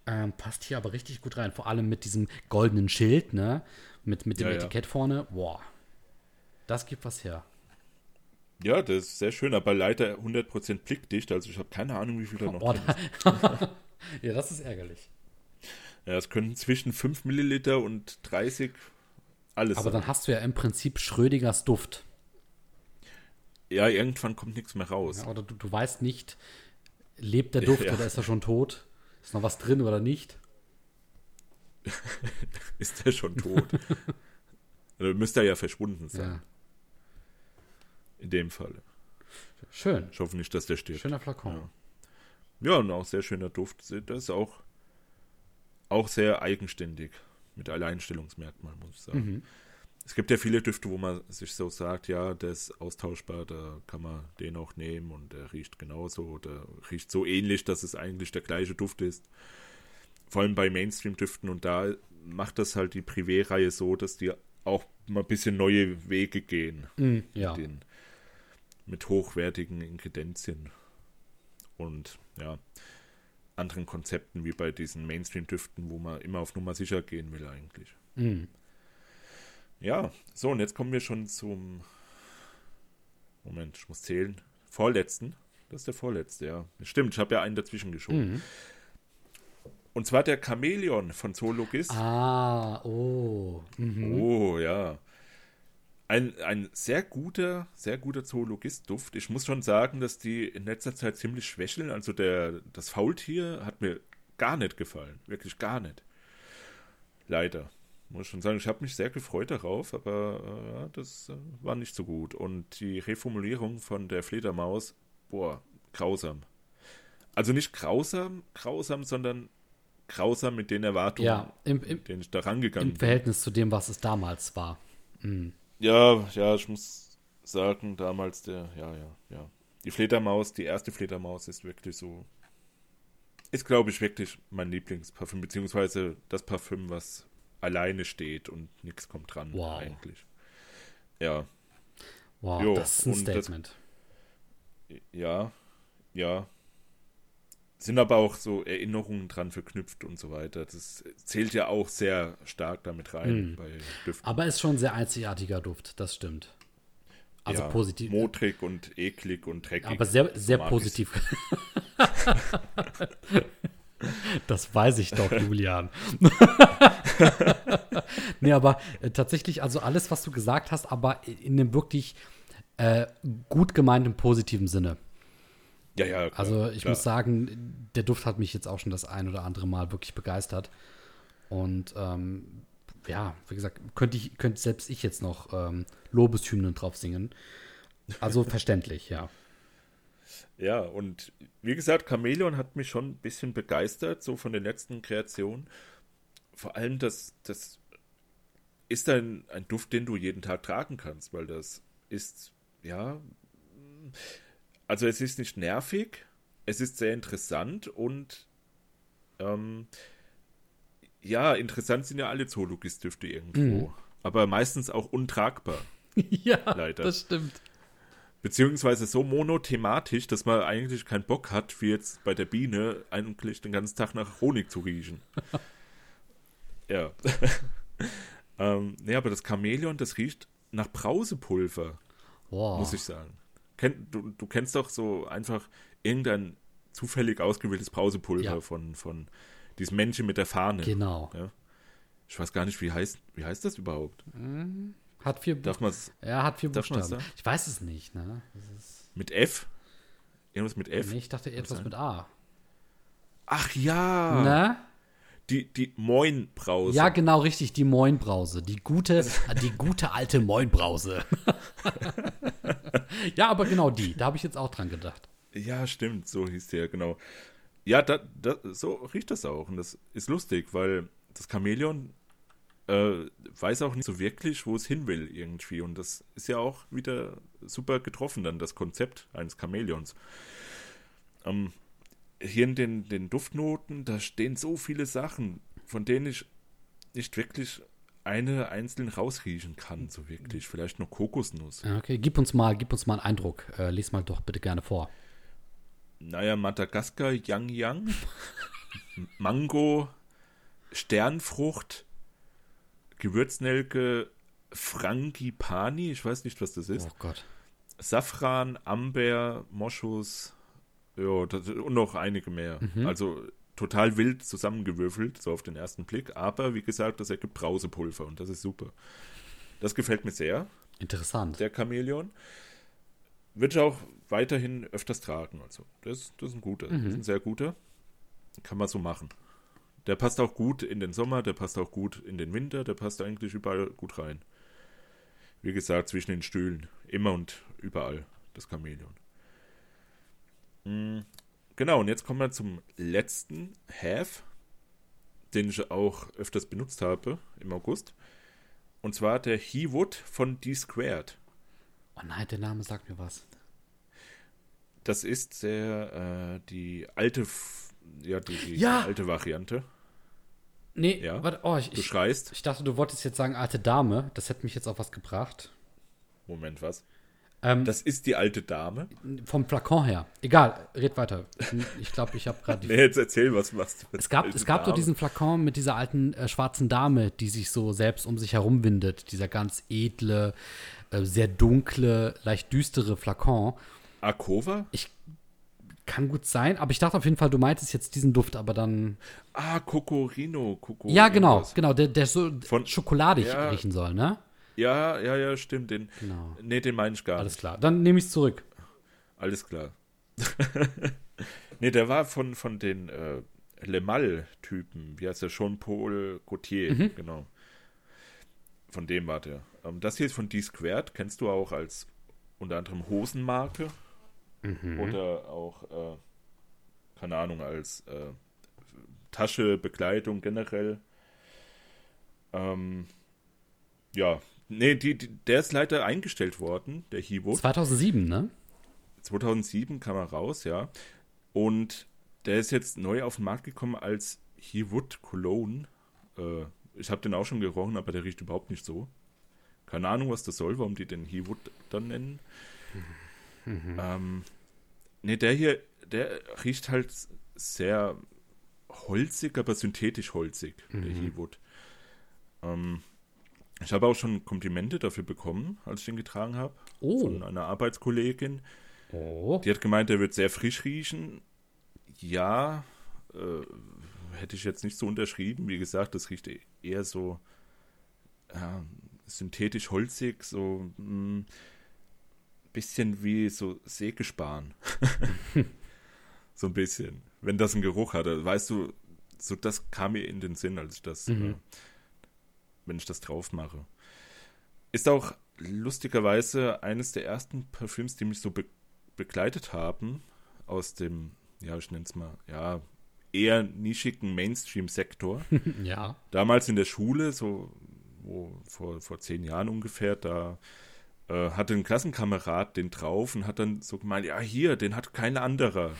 Ähm, passt hier aber richtig gut rein. Vor allem mit diesem goldenen Schild, ne? Mit, mit dem Ja, ja. Etikett vorne. Boah. Das gibt was her. Ja, das ist sehr schön, aber leider 100% blickdicht. Also ich habe keine Ahnung, wie viel da noch Oh, drin da, ja, das ist ärgerlich. Ja, es können zwischen 5 Milliliter und 30 alles Aber sein. dann hast du ja im Prinzip Schrödingers Duft. Ja, irgendwann kommt nichts mehr raus. Ja, oder du, du weißt nicht, lebt der Duft Ja. oder ist er schon tot? Ist noch was drin oder nicht? Ist der schon tot? also müsste er ja verschwunden sein. In dem Fall. Schön. Ich hoffe nicht, dass der stirbt. Schöner Flakon. Ja. Ja, und auch sehr schöner Duft. Das ist auch, auch sehr eigenständig. Mit Alleinstellungsmerkmal, muss ich sagen. Mhm. Es gibt ja viele Düfte, wo man sich so sagt, ja, der ist austauschbar, da kann man den auch nehmen und der riecht genauso, der riecht so ähnlich, dass es eigentlich der gleiche Duft ist. Vor allem bei Mainstream-Düften und da macht das halt die Privé-Reihe so, dass die auch mal ein bisschen neue Wege gehen. Mhm, ja. Mit, den, mit hochwertigen Ingredienzien und ja, anderen Konzepten wie bei diesen Mainstream-Düften, wo man immer auf Nummer sicher gehen will eigentlich. Mhm. Ja, so, und jetzt kommen wir schon zum. Moment, ich muss zählen. Vorletzten. Das ist der vorletzte, ja. Stimmt, ich habe ja einen dazwischen geschoben. Mhm. Und zwar der Chamäleon von Zoologist. Ah, oh. Mhm. Oh, ja. Ein, ein sehr guter, sehr guter Zoologist-Duft. Ich muss schon sagen, dass die in letzter Zeit ziemlich schwächeln. Also der, das Faultier hat mir gar nicht gefallen. Wirklich gar nicht. Leider muss schon sagen, ich habe mich sehr gefreut darauf, aber äh, das äh, war nicht so gut. Und die Reformulierung von der Fledermaus, boah, grausam. Also nicht grausam, grausam, sondern grausam mit den Erwartungen, ja, im, im, mit denen ich da rangegangen im Verhältnis zu dem, was es damals war. Mhm. Ja, ja, ich muss sagen, damals der, ja, ja, ja. Die Fledermaus, die erste Fledermaus ist wirklich so, ist glaube ich wirklich mein Lieblingsparfüm, beziehungsweise das Parfüm, was alleine steht und nichts kommt dran wow. eigentlich. Ja. Wow, jo, das ist ein Statement. Das, ja, ja. Sind aber auch so Erinnerungen dran verknüpft und so weiter. Das zählt ja auch sehr stark damit rein mm. bei Düften. Aber ist schon ein sehr einzigartiger Duft, das stimmt. Also ja, positiv. Modrig und eklig und dreckig. Aber sehr, sehr positiv. Das weiß ich doch, Julian. nee, aber äh, tatsächlich, also alles, was du gesagt hast, aber in einem wirklich äh, gut gemeinten positiven Sinne. Ja, ja. Klar, also ich klar. muss sagen, der Duft hat mich jetzt auch schon das ein oder andere Mal wirklich begeistert. Und ähm, ja, wie gesagt, könnte ich, könnte selbst ich jetzt noch ähm, Lobeshymnen drauf singen. Also verständlich, ja. Ja, und wie gesagt, Chameleon hat mich schon ein bisschen begeistert, so von den letzten Kreationen. Vor allem, das, das ist ein, ein Duft, den du jeden Tag tragen kannst, weil das ist, ja, also es ist nicht nervig, es ist sehr interessant und ähm, ja, interessant sind ja alle Zoologist-Düfte irgendwo, mhm. aber meistens auch untragbar. ja, leider. das stimmt. Beziehungsweise so monothematisch, dass man eigentlich keinen Bock hat, wie jetzt bei der Biene, eigentlich den ganzen Tag nach Honig zu riechen. ja. ähm, nee, aber das Chamäleon, das riecht nach Brausepulver. Wow. Muss ich sagen. Kenn, du, du kennst doch so einfach irgendein zufällig ausgewähltes Brausepulver ja. von, von diesem Männchen mit der Fahne. Genau. Ja? Ich weiß gar nicht, wie heißt, wie heißt das überhaupt? Mhm. Hat vier Darf man's, Er hat vier Buchstaben. Ich weiß es nicht, ne? mit F? Irgendwas mit F? Nee, ich dachte etwas mit A. Ach ja. Ne? Die, die Moin-Brause. Ja, genau, richtig, die Moin-Brause. Die gute, die gute alte Moin-Brause. ja, aber genau die. Da habe ich jetzt auch dran gedacht. Ja, stimmt, so hieß der, genau. Ja, da, da, so riecht das auch. Und das ist lustig, weil das Chamäleon äh, weiß auch nicht so wirklich, wo es hin will irgendwie. Und das ist ja auch wieder super getroffen, dann das Konzept eines Chamäleons. Ähm, hier in den, den Duftnoten, da stehen so viele Sachen, von denen ich nicht wirklich eine einzeln rausriechen kann, so wirklich. Vielleicht nur Kokosnuss. Okay, gib uns mal, gib uns mal einen Eindruck. Äh, lies mal doch bitte gerne vor. Naja, Madagaskar, Yang Yang, Mango, Sternfrucht, Gewürznelke Frangipani, ich weiß nicht, was das ist. Oh Gott. Safran, Amber, Moschus, ja, und noch einige mehr. Mhm. Also total wild zusammengewürfelt, so auf den ersten Blick. Aber wie gesagt, das ergibt Brausepulver und das ist super. Das gefällt mir sehr. Interessant. Der Chamäleon. Wird auch weiterhin öfters tragen. Also, das, das ist ein guter. Mhm. Das ist ein sehr guter. Kann man so machen. Der passt auch gut in den Sommer, der passt auch gut in den Winter, der passt eigentlich überall gut rein. Wie gesagt, zwischen den Stühlen. Immer und überall das Chamäleon. Genau, und jetzt kommen wir zum letzten Have, den ich auch öfters benutzt habe im August. Und zwar der He Wood von D Squared. Oh nein, der Name sagt mir was. Das ist der, äh, die alte, ja, die, die Ja. alte Variante. Nee, Ja? warte, oh, ich, Du ich, schreist. ich dachte, du wolltest jetzt sagen alte Dame. Das hätte mich jetzt auf was gebracht. Moment, was? Ähm, Das ist die alte Dame. vom Flakon her. Egal, red weiter. Ich glaube, ich habe gerade Nee, jetzt erzähl was, was du Es gab, es gab doch Dame. diesen Flakon mit dieser alten äh, schwarzen Dame, die sich so selbst um sich herum windet. Dieser ganz edle, äh, sehr dunkle, leicht düstere Flakon. Akova? Kann gut sein, aber ich dachte auf jeden Fall, du meintest jetzt diesen Duft, aber dann. Ah, Cocorino. Coco ja, genau, genau, der, der so Von- schokoladig Ja. riechen soll, ne? Ja, ja, ja, stimmt. Den, Genau. Nee, den meine ich gar Alles nicht. klar. Dann nehme ich es zurück. Alles klar. nee, der war von, von den äh, Le Mal-Typen. Wie heißt der? Jean-Paul Gaultier, Mhm. genau. Von dem war der. Ähm, das hier ist von D-Squared. Kennst du auch als unter anderem Hosenmarke. Mhm. Oder auch, äh, keine Ahnung, als äh, Tasche, Bekleidung generell. Ähm, ja, nee, die, die, der ist leider eingestellt worden, der Hiwo. 2007, ne? 2007 kam er raus, ja. Und der ist jetzt neu auf den Markt gekommen als Hewood Cologne. Äh, ich habe den auch schon gerochen, aber der riecht überhaupt nicht so. Keine Ahnung, was das soll, warum die den Hewood dann nennen. Ähm, ne, der hier, der riecht halt sehr holzig, aber synthetisch holzig, der Hewood. Ähm, ich habe auch schon Komplimente dafür bekommen, als ich den getragen habe. Oh. Von einer Arbeitskollegin. Oh. Die hat gemeint, der wird sehr frisch riechen. Ja, äh, hätte ich jetzt nicht so unterschrieben. Wie gesagt, das riecht eher so ja, synthetisch holzig, so ein bisschen wie so Sägespan. so ein bisschen. Wenn das einen Geruch hatte, weißt du, so das kam mir in den Sinn, als ich das, Mhm. äh, wenn ich das drauf mache. Ist auch lustigerweise eines der ersten Parfüms, die mich so be begleitet haben aus dem, ja, ich nenne es mal, ja, eher nischigen Mainstream-Sektor. Ja. Damals in der Schule, so wo, vor, vor zehn Jahren ungefähr, da äh, hatte ein Klassenkamerad den drauf und hat dann so gemeint, ja, hier, den hat kein anderer.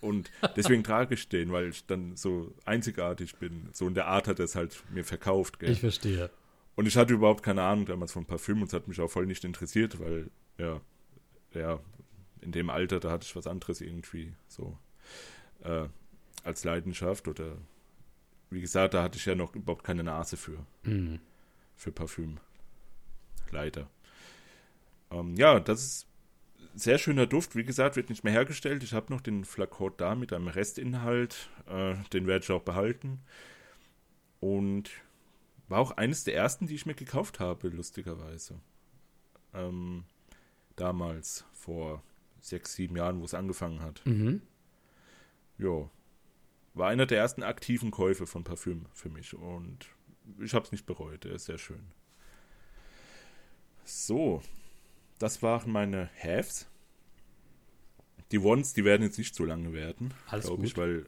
Und deswegen trage ich den, weil ich dann so einzigartig bin. So in der Art hat er es halt mir verkauft. Gell? Ich verstehe. Und ich hatte überhaupt keine Ahnung damals von Parfüm und es hat mich auch voll nicht interessiert, weil, ja, ja, in dem Alter, da hatte ich was anderes irgendwie so äh, als Leidenschaft oder wie gesagt, da hatte ich ja noch überhaupt keine Nase für, Mhm. für Parfüm. Leider. Ähm, ja, das ist ein sehr schöner Duft. Wie gesagt, wird nicht mehr hergestellt. Ich habe noch den Flakon da mit einem Restinhalt. Äh, den werde ich auch behalten. Und war auch eines der ersten, die ich mir gekauft habe, lustigerweise. Ähm, damals, vor sechs, sieben Jahren, wo es angefangen hat. Mhm. Ja. War einer der ersten aktiven Käufe von Parfüm für mich. Und ich habe es nicht bereut. Er ist sehr schön. So. Das waren meine Haves. Die Ones, die werden jetzt nicht so lange werden, glaube ich, weil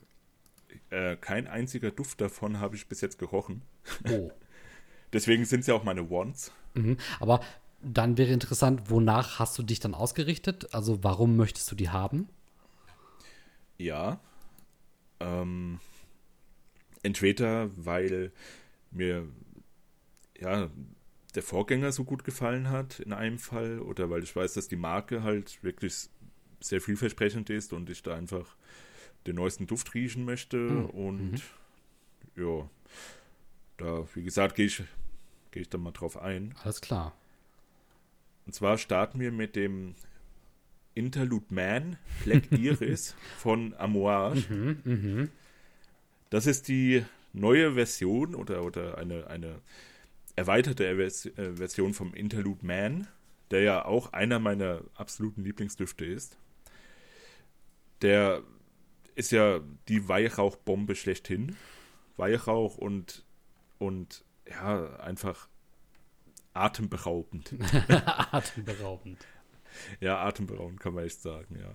äh, kein einziger Duft davon habe ich bis jetzt gerochen. Oh. Deswegen sind es ja auch meine Ones. Mhm. Aber dann wäre interessant, wonach hast du dich dann ausgerichtet? Also warum möchtest du die haben? Ja. Ähm, entweder weil mir ja der Vorgänger so gut gefallen hat in einem Fall oder weil ich weiß, dass die Marke halt wirklich sehr vielversprechend ist und ich da einfach den neuesten Duft riechen möchte und ja, da wie gesagt gehe ich gehe ich dann mal drauf ein. Alles klar. Und zwar starten wir mit dem Interlude Man Black Iris von Amouage. Das ist die neue Version oder, oder eine, eine erweiterte Vers äh, Version vom Interlude Man, der ja auch einer meiner absoluten Lieblingsdüfte ist. Der ist ja die Weihrauchbombe schlechthin. Weihrauch und, und ja, einfach atemberaubend. Atemberaubend. Ja, atemberaubend kann man echt sagen, ja.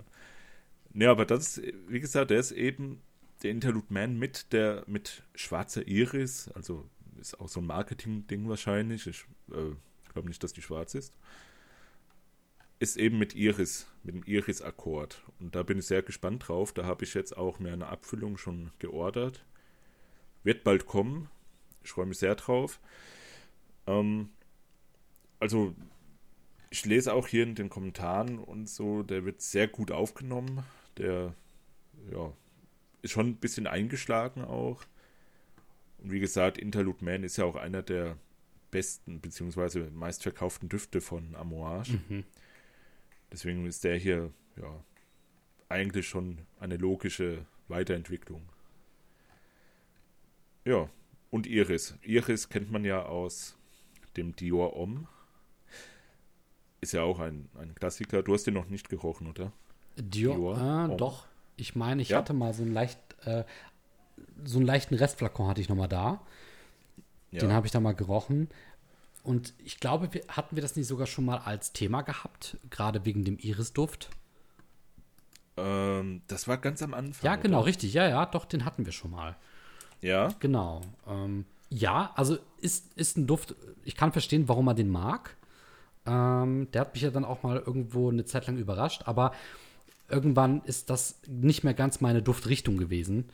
Ne, aber das ist, wie gesagt, der ist eben der Interlude Man mit der mit schwarzer Iris, also ist auch so ein Marketing-Ding wahrscheinlich. Ich äh, glaube nicht, dass die schwarz ist. Ist eben mit Iris, mit dem Iris-Akkord. Und da bin ich sehr gespannt drauf. Da habe ich jetzt auch mir eine Abfüllung schon geordert. Wird bald kommen. Ich freue mich sehr drauf. Ähm, also, ich lese auch hier in den Kommentaren und so, der wird sehr gut aufgenommen. Der, ja, ist schon ein bisschen eingeschlagen auch. Und wie gesagt, Interlude Man ist ja auch einer der besten bzw. meistverkauften Düfte von Amouage. Mhm. Deswegen ist der hier ja eigentlich schon eine logische Weiterentwicklung. Ja, und Iris. Iris kennt man ja aus dem Dior Homme. Ist ja auch ein, ein Klassiker. Du hast den noch nicht gerochen, oder? Dior, Dior ah, doch. Ich meine, ich ja? hatte mal so einen leicht, äh, so einen leichten Restflakon hatte ich noch mal da. Ja. Den habe ich da mal gerochen. Und ich glaube, wir, hatten wir das nicht sogar schon mal als Thema gehabt, gerade wegen dem Irisduft? Ähm, das war ganz am Anfang. Ja, genau, oder? richtig. Ja, ja, doch, den hatten wir schon mal. Ja. Genau. Ähm, ja, also ist, ist ein Duft, ich kann verstehen, warum man den mag. Ähm, der hat mich ja dann auch mal irgendwo eine Zeit lang überrascht, aber irgendwann ist das nicht mehr ganz meine Duftrichtung gewesen.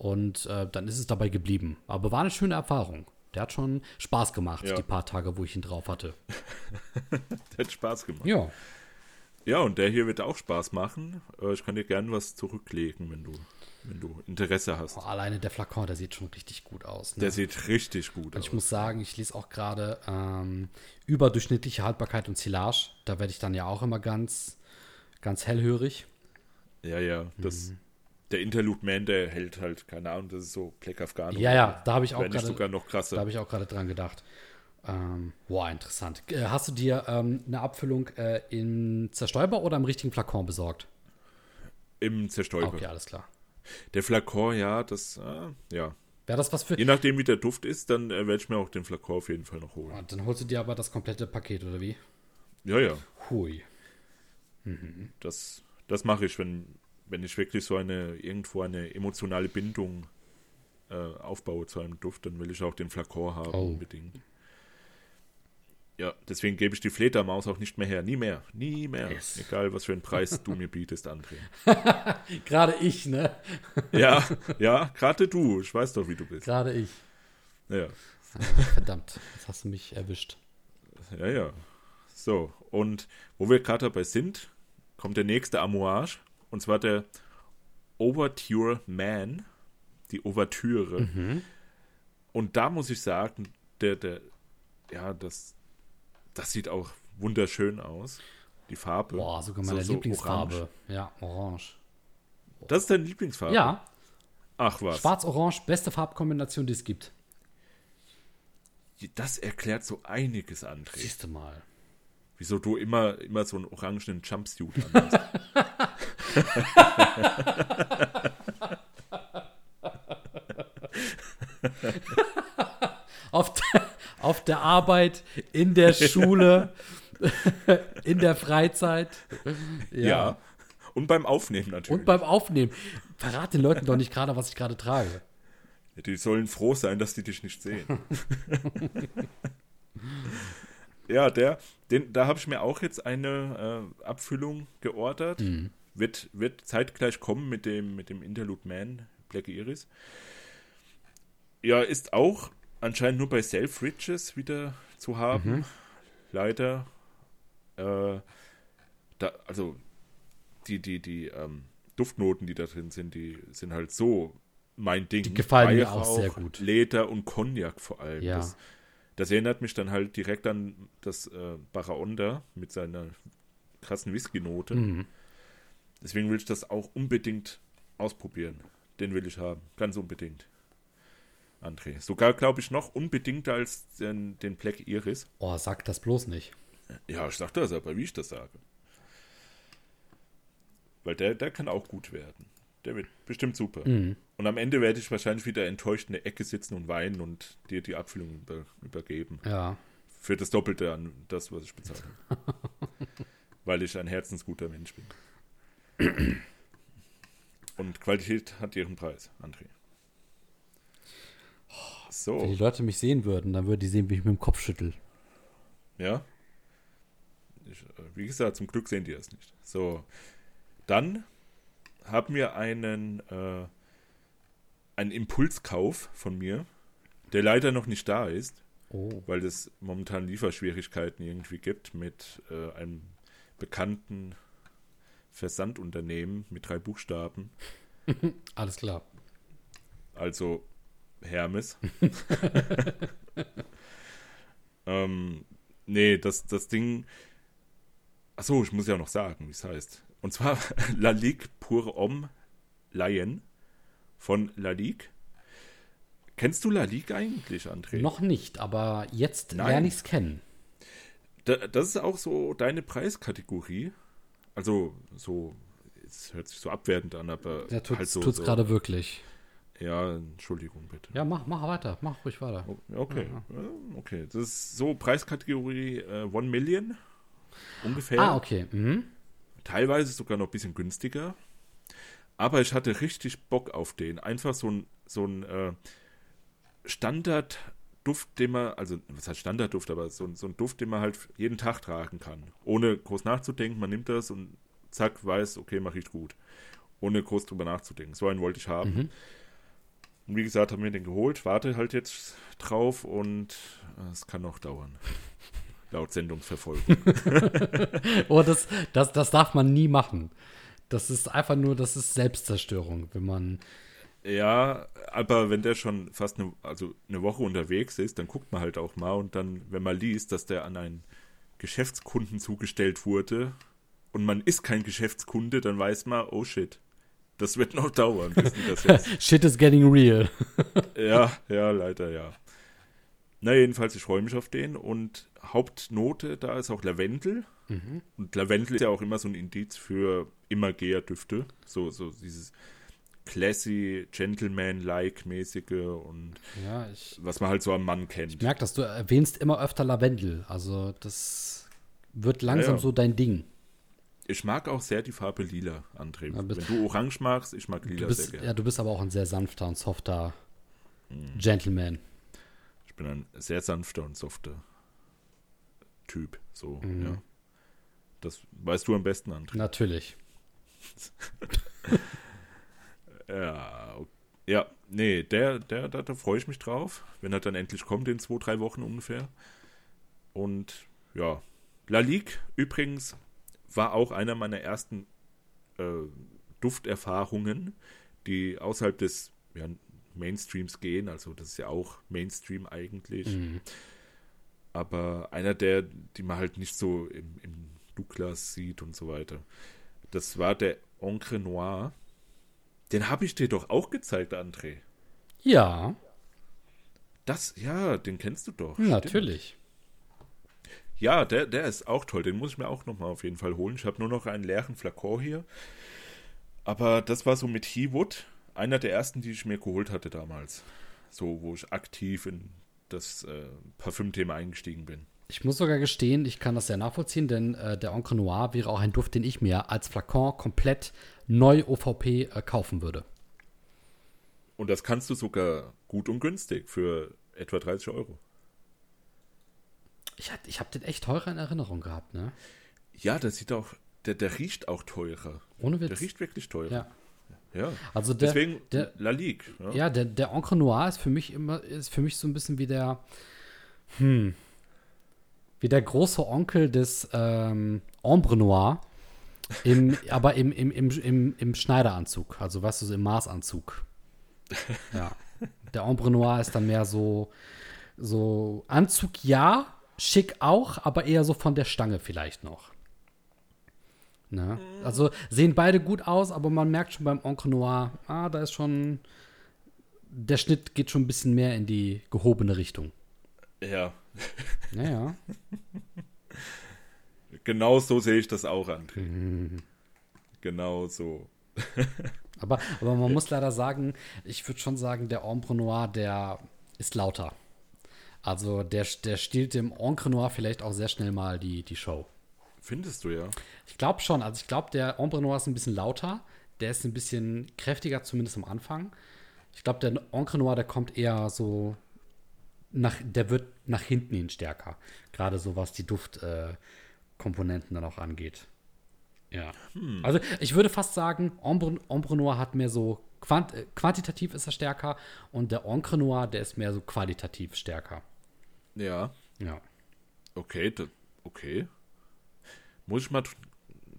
Und äh, dann ist es dabei geblieben. Aber war eine schöne Erfahrung. Der hat schon Spaß gemacht, ja. die paar Tage, wo ich ihn drauf hatte. der hat Spaß gemacht. Ja. Ja, und der hier wird auch Spaß machen. Äh, ich kann dir gerne was zurücklegen, wenn du, wenn du Interesse hast. Oh, alleine der Flakon, der sieht schon richtig gut aus. Ne? Der sieht richtig gut und aus. Ich muss sagen, ich lese auch gerade ähm, überdurchschnittliche Haltbarkeit und Silage. Da werde ich dann ja auch immer ganz, ganz hellhörig. Ja, ja, das. Mhm. Der Interlude Man, der hält halt, keine Ahnung, das ist so Black Afghan. Ja, ja, da habe ich auch gerade. sogar noch krasser. Da habe ich auch gerade dran gedacht. Ähm, boah, interessant. Äh, hast du dir ähm, eine Abfüllung äh, in Zerstäuber oder im richtigen Flakon besorgt? Im Zerstäuber. Okay, alles klar. Der Flakon, ja, das, äh, ja. Wäre das was für. Je nachdem, wie der Duft ist, dann äh, werde ich mir auch den Flakon auf jeden Fall noch holen. Ah, dann holst du dir aber das komplette Paket, oder wie? Ja, ja. Hui. Mhm. Das, das mache ich, wenn, wenn ich wirklich so eine, irgendwo eine emotionale Bindung äh, aufbaue zu einem Duft, dann will ich auch den Flakon haben, oh. unbedingt. Ja, deswegen gebe ich die Fledermaus auch nicht mehr her. Nie mehr. Nie mehr. Yes. Egal, was für einen Preis du mir bietest, André. gerade ich, ne? ja, ja, gerade du. Ich weiß doch, wie du bist. Gerade ich. Ja. Verdammt, jetzt hast du mich erwischt. Ja, ja. So, und wo wir gerade dabei sind, kommt der nächste Amouage. Und zwar der Overture Man. Die Ouvertüre. Mhm. Und da muss ich sagen, der, der, ja, das, das sieht auch wunderschön aus. Die Farbe. Boah, sogar meine so, Lieblingsfarbe. Orange. Ja, orange. Das ist deine Lieblingsfarbe? Ja. Ach was. Schwarz-Orange, beste Farbkombination, die es gibt. Das erklärt so einiges, André. Siehst du mal. Wieso du immer, immer so einen orangenen Jumpsuit anhast. auf, der, auf der Arbeit, in der Schule, in der Freizeit. Ja. ja. Und beim Aufnehmen natürlich. Und beim Aufnehmen. Verrat den Leuten doch nicht gerade, was ich gerade trage. Die sollen froh sein, dass die dich nicht sehen. ja, der, den, da habe ich mir auch jetzt eine äh, Abfüllung geordert. Mhm. Wird, wird zeitgleich kommen mit dem, mit dem Interlude Man, Black Iris. Ja, ist auch anscheinend nur bei Self-Riches wieder zu haben. Mhm. Leider. Äh, da, also die, die, die ähm, Duftnoten, die da drin sind, die sind halt so mein Ding. Die gefallen Weihrauch, mir auch sehr gut. Leder und Cognac vor allem. Ja. Das, das erinnert mich dann halt direkt an das äh, Baraonda mit seiner krassen Whisky-Note. Mhm. Deswegen will ich das auch unbedingt ausprobieren. Den will ich haben. Ganz unbedingt. André. Sogar, glaube ich, noch unbedingter als den, den Black Iris. Oh, sag das bloß nicht. Ja, ich sag das aber, wie ich das sage. Weil der, der kann auch gut werden. Der wird bestimmt super. Mhm. Und am Ende werde ich wahrscheinlich wieder enttäuscht in der Ecke sitzen und weinen und dir die Abfüllung über, übergeben. Ja. für das Doppelte an das, was ich bezahle. Weil ich ein herzensguter Mensch bin. Und Qualität hat ihren Preis, André. So. Wenn die Leute mich sehen würden, dann würden die sehen, wie ich mit dem Kopf schüttel. Ja. Ich, äh, wie gesagt, zum Glück sehen die das nicht. So. Dann haben wir einen, äh, einen Impulskauf von mir, der leider noch nicht da ist, oh. weil es momentan Lieferschwierigkeiten irgendwie gibt mit äh, einem bekannten Versandunternehmen mit drei Buchstaben. Alles klar. Also Hermes. ähm, nee, das, das Ding. Achso, ich muss ja noch sagen, wie es heißt. Und zwar La Ligue pour Homme Lion von La Ligue. Kennst du La Ligue eigentlich, André? Noch nicht, aber jetzt Nein. lerne ich es kennen. Da, das ist auch so deine Preiskategorie. Also, so, es hört sich so abwertend an, aber ja, tut, halt so. Tut's so, gerade wirklich. Ja, Entschuldigung bitte. Ja, mach, mach weiter, mach ruhig weiter. Okay, ja. okay. Das ist so Preiskategorie äh, One Million ungefähr. Ah, okay. Mhm. Teilweise sogar noch ein bisschen günstiger. Aber ich hatte richtig Bock auf den. Einfach so ein, so ein äh, Standardduft, den man, also was heißt Standardduft, aber so, so ein Duft, den man halt jeden Tag tragen kann. Ohne groß nachzudenken, man nimmt das und zack, weiß, okay, mache ich gut. Ohne groß drüber nachzudenken. So einen wollte ich haben. Mhm. Und wie gesagt, haben wir den geholt, warte halt jetzt drauf und äh, es kann noch dauern. Laut Sendungsverfolgung. oh, das, das, das darf man nie machen. Das ist einfach nur, das ist Selbstzerstörung, wenn man. Ja, aber wenn der schon fast eine, also eine Woche unterwegs ist, dann guckt man halt auch mal und dann, wenn man liest, dass der an einen Geschäftskunden zugestellt wurde und man ist kein Geschäftskunde, dann weiß man, oh shit, das wird noch dauern, bis die das jetzt. Shit is getting real. ja, ja, leider ja. Na, jedenfalls, ich freue mich auf den. Und Hauptnote da ist auch Lavendel. Mhm. Und Lavendel ist ja auch immer so ein Indiz für immer Geher-Düfte. So, so dieses classy, gentleman-like mäßige und ja, ich, was man halt so am Mann kennt. Ich merke, dass du erwähnst immer öfter Lavendel. Also das wird langsam ja, ja. so dein Ding. Ich mag auch sehr die Farbe lila, André. Ja, Wenn du orange magst, ich mag lila bist, sehr gerne. Ja, du bist aber auch ein sehr sanfter und softer hm. Gentleman. Ich bin ein sehr sanfter und softer Typ. So, mhm. ja. Das weißt du am besten, André. Natürlich. ja, ja, nee, der, der, da, da freue ich mich drauf, wenn er dann endlich kommt, in zwei, drei Wochen ungefähr. Und ja, La Ligue übrigens war auch einer meiner ersten äh, Dufterfahrungen, die außerhalb des ja, Mainstreams gehen. Also das ist ja auch Mainstream eigentlich. Mhm. Aber einer der, die man halt nicht so im, im Douglas sieht und so weiter. Das war der Encre Noir. Den habe ich dir doch auch gezeigt, André. Ja. Das, ja, den kennst du doch. Natürlich. Ja, der, der ist auch toll. Den muss ich mir auch nochmal auf jeden Fall holen. Ich habe nur noch einen leeren Flakon hier. Aber das war so mit Hewood einer der ersten, die ich mir geholt hatte damals. So, wo ich aktiv in das äh, Parfümthema eingestiegen bin. Ich muss sogar gestehen, ich kann das sehr nachvollziehen, denn äh, der Encre Noir wäre auch ein Duft, den ich mir als Flakon komplett neu OVP äh, kaufen würde. Und das kannst du sogar gut und günstig für etwa 30 Euro. Ich, ich habe den echt teurer in Erinnerung gehabt, ne? Ja, der sieht auch, der, der riecht auch teurer. Ohne Witz. Der riecht wirklich teurer. Ja. Ja. Also der, Deswegen der, La Ligue. Ja, ja der, der Encre Noir ist für mich immer, ist für mich so ein bisschen wie der, hm, wie der große Onkel des ähm, Ombre Noir, im, aber im, im, im, im, im Schneideranzug, also weißt du, so im Maßanzug. Ja. Der Ombre Noir ist dann mehr so, so Anzug ja, schick auch, aber eher so von der Stange vielleicht noch. Ne? Mhm. Also sehen beide gut aus, aber man merkt schon beim Encre Noir, ah, da ist schon, der Schnitt geht schon ein bisschen mehr in die gehobene Richtung. Ja. Naja. genau so sehe ich das auch, André. Mhm. Genau so. aber, aber man muss leider sagen, ich würde schon sagen, der Ombre Noir, der ist lauter. Also der, der stiehlt dem Encre Noir vielleicht auch sehr schnell mal die, die Show. Findest du ja? Ich glaube schon. Also ich glaube, der Ombre Noir ist ein bisschen lauter. Der ist ein bisschen kräftiger, zumindest am Anfang. Ich glaube, der Encre Noir, der kommt eher so nach, der wird nach hinten hin stärker. Gerade so was die Duftkomponenten äh, dann auch angeht. Ja. Hm. Also ich würde fast sagen, Ombre, Ombre Noir hat mehr so quant äh, quantitativ ist er stärker und der Encre Noir, der ist mehr so qualitativ stärker. Ja. Ja. Okay, okay. Muss ich mal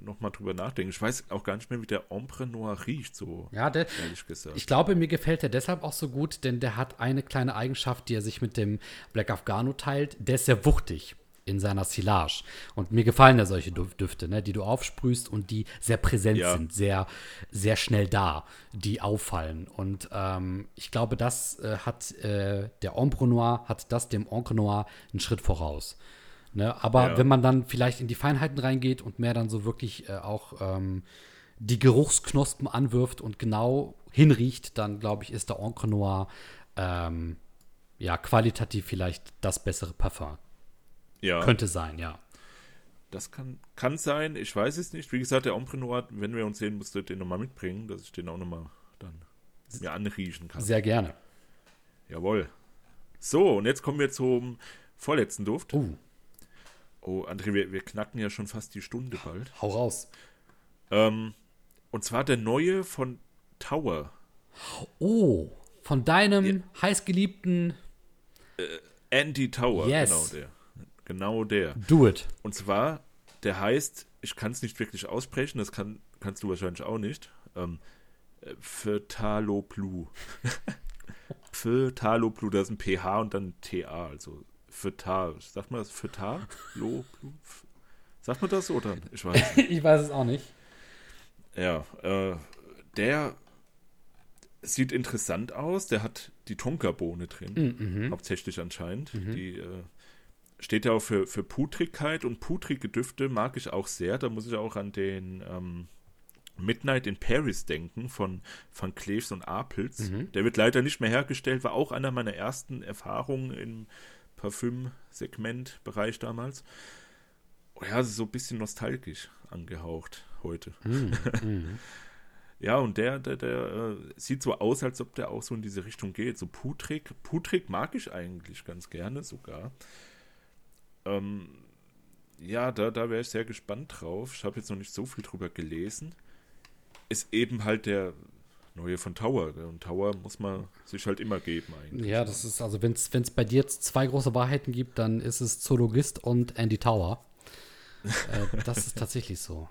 noch mal drüber nachdenken. Ich weiß auch gar nicht mehr, wie der Ombre Noir riecht, so ja, der, ehrlich gesagt. Ich glaube, mir gefällt der deshalb auch so gut, denn der hat eine kleine Eigenschaft, die er sich mit dem Black Afghano teilt. Der ist sehr wuchtig in seiner Silage. Und mir gefallen ja solche Düfte, ne, die du aufsprühst und die sehr präsent ja. sind, sehr, sehr schnell da, die auffallen. Und ähm, ich glaube, das äh, hat äh, der Ombre Noir, hat das dem Encre Noir einen Schritt voraus. Ne? Aber ja. wenn man dann vielleicht in die Feinheiten reingeht und mehr dann so wirklich äh, auch ähm, die Geruchsknospen anwirft und genau hinriecht, dann glaube ich, ist der Encre Noir ähm, ja qualitativ vielleicht das bessere Parfum. Ja. Könnte sein, ja. Das kann, kann sein, ich weiß es nicht. Wie gesagt, der Ombre Noir, wenn wir uns sehen, musst du den nochmal mitbringen, dass ich den auch nochmal dann mir anriechen kann. Sehr gerne. Jawohl. So, und jetzt kommen wir zum vorletzten Duft. Uh. Oh, André, wir, wir knacken ja schon fast die Stunde bald. Hau raus. Ähm, und zwar der neue von Tower. Oh, von deinem ja. heißgeliebten äh, Andy Tower, yes. genau der. Genau der. Do it. Und zwar, der heißt, ich kann es nicht wirklich aussprechen, das kann, kannst du wahrscheinlich auch nicht. Ähm, Phthaloplu. Phthaloplu, da ist ein PH und dann TA, also Phtha. Sagt man das Phtha? Lo, Sagt man das oder? Ich weiß es ich weiß es auch nicht. Ja, äh, der sieht interessant aus. Der hat die Tonkabohne drin, mm, mhm. hauptsächlich anscheinend. Mhm. Die äh, steht ja auch für, für Putrigkeit und putrige Düfte mag ich auch sehr. Da muss ich auch an den ähm, Midnight in Paris denken von Van Cleves und Apels. Mhm. Der wird leider nicht mehr hergestellt, war auch einer meiner ersten Erfahrungen im Parfüm-Segment-Bereich damals. Oh ja, so ein bisschen nostalgisch angehaucht heute. Mm, mm. ja, und der, der, der äh, sieht so aus, als ob der auch so in diese Richtung geht. So putrig. Putrig mag ich eigentlich ganz gerne sogar. Ähm, ja, da, da wäre ich sehr gespannt drauf. Ich habe jetzt noch nicht so viel drüber gelesen. Ist eben halt der neue von Tower. Und Tower muss man sich halt immer geben eigentlich. Ja, das ist, also wenn es bei dir jetzt zwei große Wahrheiten gibt, dann ist es Zoologist und Andy Tower. äh, das ist tatsächlich so.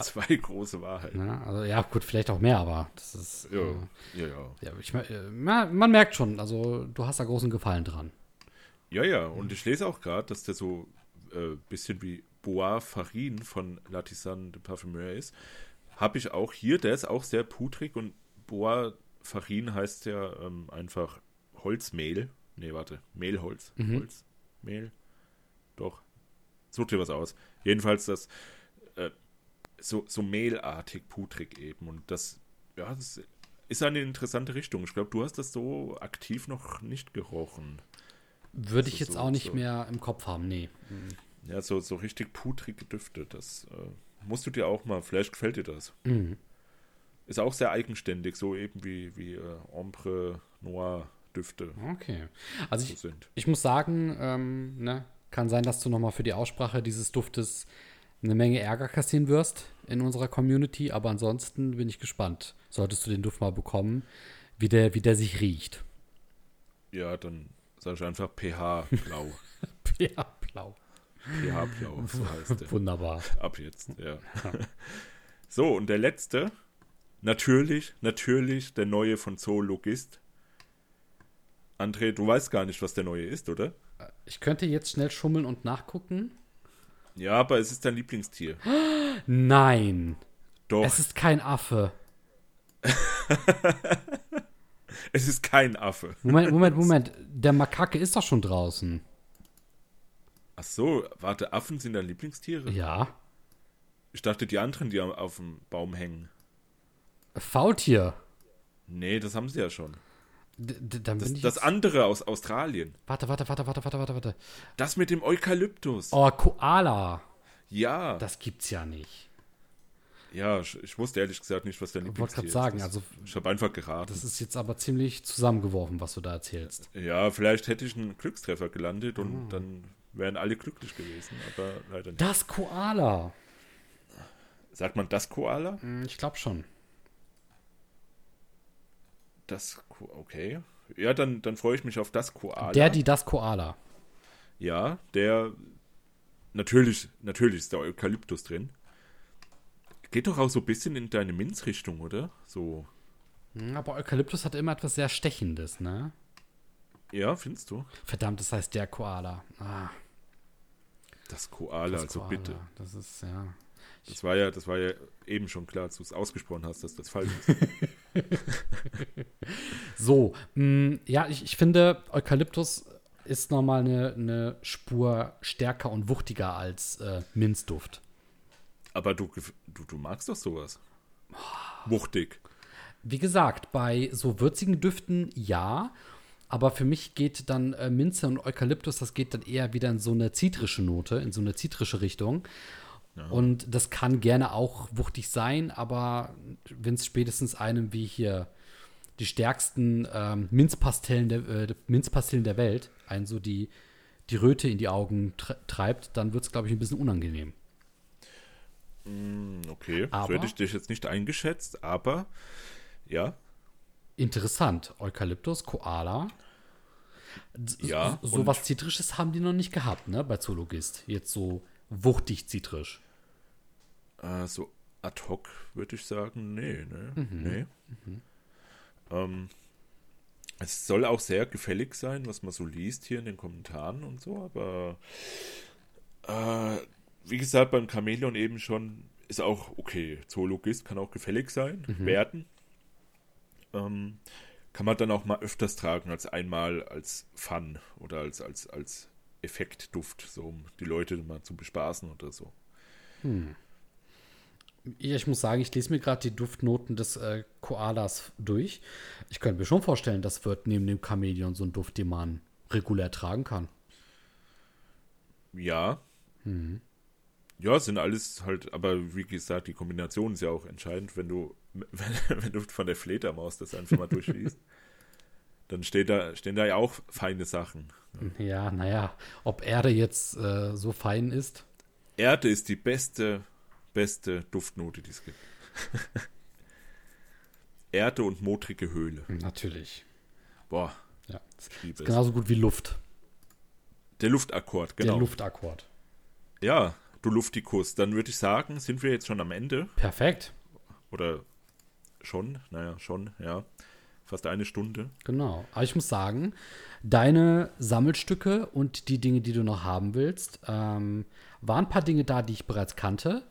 Zwei große Wahrheiten. Ja, also ja, gut, vielleicht auch mehr, aber das ist. Ja, äh, ja, ja. ja ich, äh, man merkt schon, also du hast da großen Gefallen dran. Ja, ja, und ich lese auch gerade, dass der so ein äh, bisschen wie Bois Farin von Latisan de Parfumeur ist. Habe ich auch hier, der ist auch sehr putrig und Bois Farin heißt ja ähm, einfach Holzmehl. Nee, warte, Mehlholz. Mhm. Holz, Mehl. Doch. Such dir was aus. Jedenfalls das äh, so, so mehlartig, putrig eben. Und das, ja, das ist eine interessante Richtung. Ich glaube, du hast das so aktiv noch nicht gerochen. Würde ich jetzt so, auch nicht so. mehr im Kopf haben, nee. Ja, so, so richtig putrige Düfte, das äh, musst du dir auch mal, vielleicht gefällt dir das. Mhm. Ist auch sehr eigenständig, so eben wie, wie äh, Ombre Noir Düfte. Okay. Also ich, so ich muss sagen, ähm, ne, kann sein, dass du nochmal für die Aussprache dieses Duftes eine Menge Ärger kassieren wirst in unserer Community, aber ansonsten bin ich gespannt. Solltest du den Duft mal bekommen, wie der, wie der sich riecht. Ja, dann Sag ich einfach pH-blau. pH-blau. pH-blau, so heißt der. Wunderbar. Ab jetzt, ja. so, und der letzte, natürlich, natürlich der neue von Zoologist. André, du weißt gar nicht, was der neue ist, oder? Ich könnte jetzt schnell schummeln und nachgucken. Ja, aber es ist dein Lieblingstier. Nein. Doch. Es ist kein Affe. Es ist kein Affe. Moment, Moment, Moment. Der Makake ist doch schon draußen. Ach so, warte, Affen sind deine Lieblingstiere? Ja. Ich dachte, die anderen, die auf dem Baum hängen. Faultier. Nee, das haben sie ja schon. D Das, bin ich das andere aus Australien. Warte, warte, warte, warte, warte, warte, warte. Das mit dem Eukalyptus. Oh, Koala. Ja. Das gibt's ja nicht. Ja, ich, ich wusste ehrlich gesagt nicht, was der Ich wollte Lieblingstier gerade sagen, ist. also Ich habe einfach geraten. das ist jetzt aber ziemlich zusammengeworfen, was du da erzählst. Ja, vielleicht hätte ich einen Glückstreffer gelandet und Ah. dann wären alle glücklich gewesen, aber leider nicht. Das Koala. Sagt man das Koala? Hm, Ich glaube schon. Das okay. Ja, dann, dann freue ich mich auf das Koala. Der, die, das Koala. Ja, der natürlich, natürlich ist der Eukalyptus drin. Geht doch auch so ein bisschen in deine Minzrichtung, oder? So. Hm, Aber Eukalyptus hat immer etwas sehr Stechendes, ne? Ja, findest du? Verdammt, das heißt der Koala. Ah, Das Koala, das also Koala. bitte. Das ist, ja. Das war ja, das war ja eben schon klar, als du es ausgesprochen hast, dass das falsch ist. So, mh, ja, ich, ich finde, Eukalyptus ist nochmal eine, eine Spur stärker und wuchtiger als äh, Minzduft. Aber du, du, du magst doch sowas. Wuchtig. Wie gesagt, bei so würzigen Düften ja, aber für mich geht dann äh, Minze und Eukalyptus, das geht dann eher wieder in so eine zitrische Note, in so eine zitrische Richtung. Und das kann gerne auch wuchtig sein, aber wenn es spätestens einem wie hier die stärksten ähm, Minzpastillen, der, äh, Minzpastillen der Welt, einen so die, die Röte in die Augen tre treibt, dann wird es, glaube ich, ein bisschen unangenehm. Hm, Okay, so Aber- hätte ich dich jetzt nicht eingeschätzt, aber ja, Interessant. Eukalyptus, Koala. Ja, So, so was Zitrisches haben die noch nicht gehabt, ne, bei Zoologist. Jetzt so wuchtig zitrisch. Äh, so ad hoc würde ich sagen, nee, ne, Mhm. nee. Ähm, es soll auch sehr gefällig sein, was man so liest hier in den Kommentaren und so, aber äh, wie gesagt, beim Chamäleon eben schon ist auch okay. Zoologist kann auch gefällig sein, Mhm. werden. Ähm, kann man dann auch mal öfters tragen als einmal als Fun oder als, als, als Effektduft, so um die Leute mal zu bespaßen oder so. Ja, ich muss sagen, ich lese mir gerade die Duftnoten des äh, Koalas durch. Ich könnte mir schon vorstellen, das wird neben dem Chamäleon so ein Duft, den man regulär tragen kann. Ja. Mhm. Ja, sind alles halt, aber wie gesagt, die Kombination ist ja auch entscheidend, wenn du, wenn, wenn du von der Fledermaus das einfach mal durchliest. dann steht da, stehen da ja auch feine Sachen. Ja, naja, ob Erde jetzt äh, so fein ist. Erde ist die beste, beste Duftnote, die es gibt. Erde und modrige Höhle. Natürlich. Boah, Ja. es. Genauso gut wie Luft. Der Luftakkord, genau. Der Luftakkord. ja, du Luftikus. Dann würde ich sagen, sind wir jetzt schon am Ende. Perfekt. Oder schon, naja, schon, ja. Fast eine Stunde. Genau. Aber ich muss sagen, deine Sammelstücke und die Dinge, die du noch haben willst, ähm, waren ein paar Dinge da, die ich bereits kannte.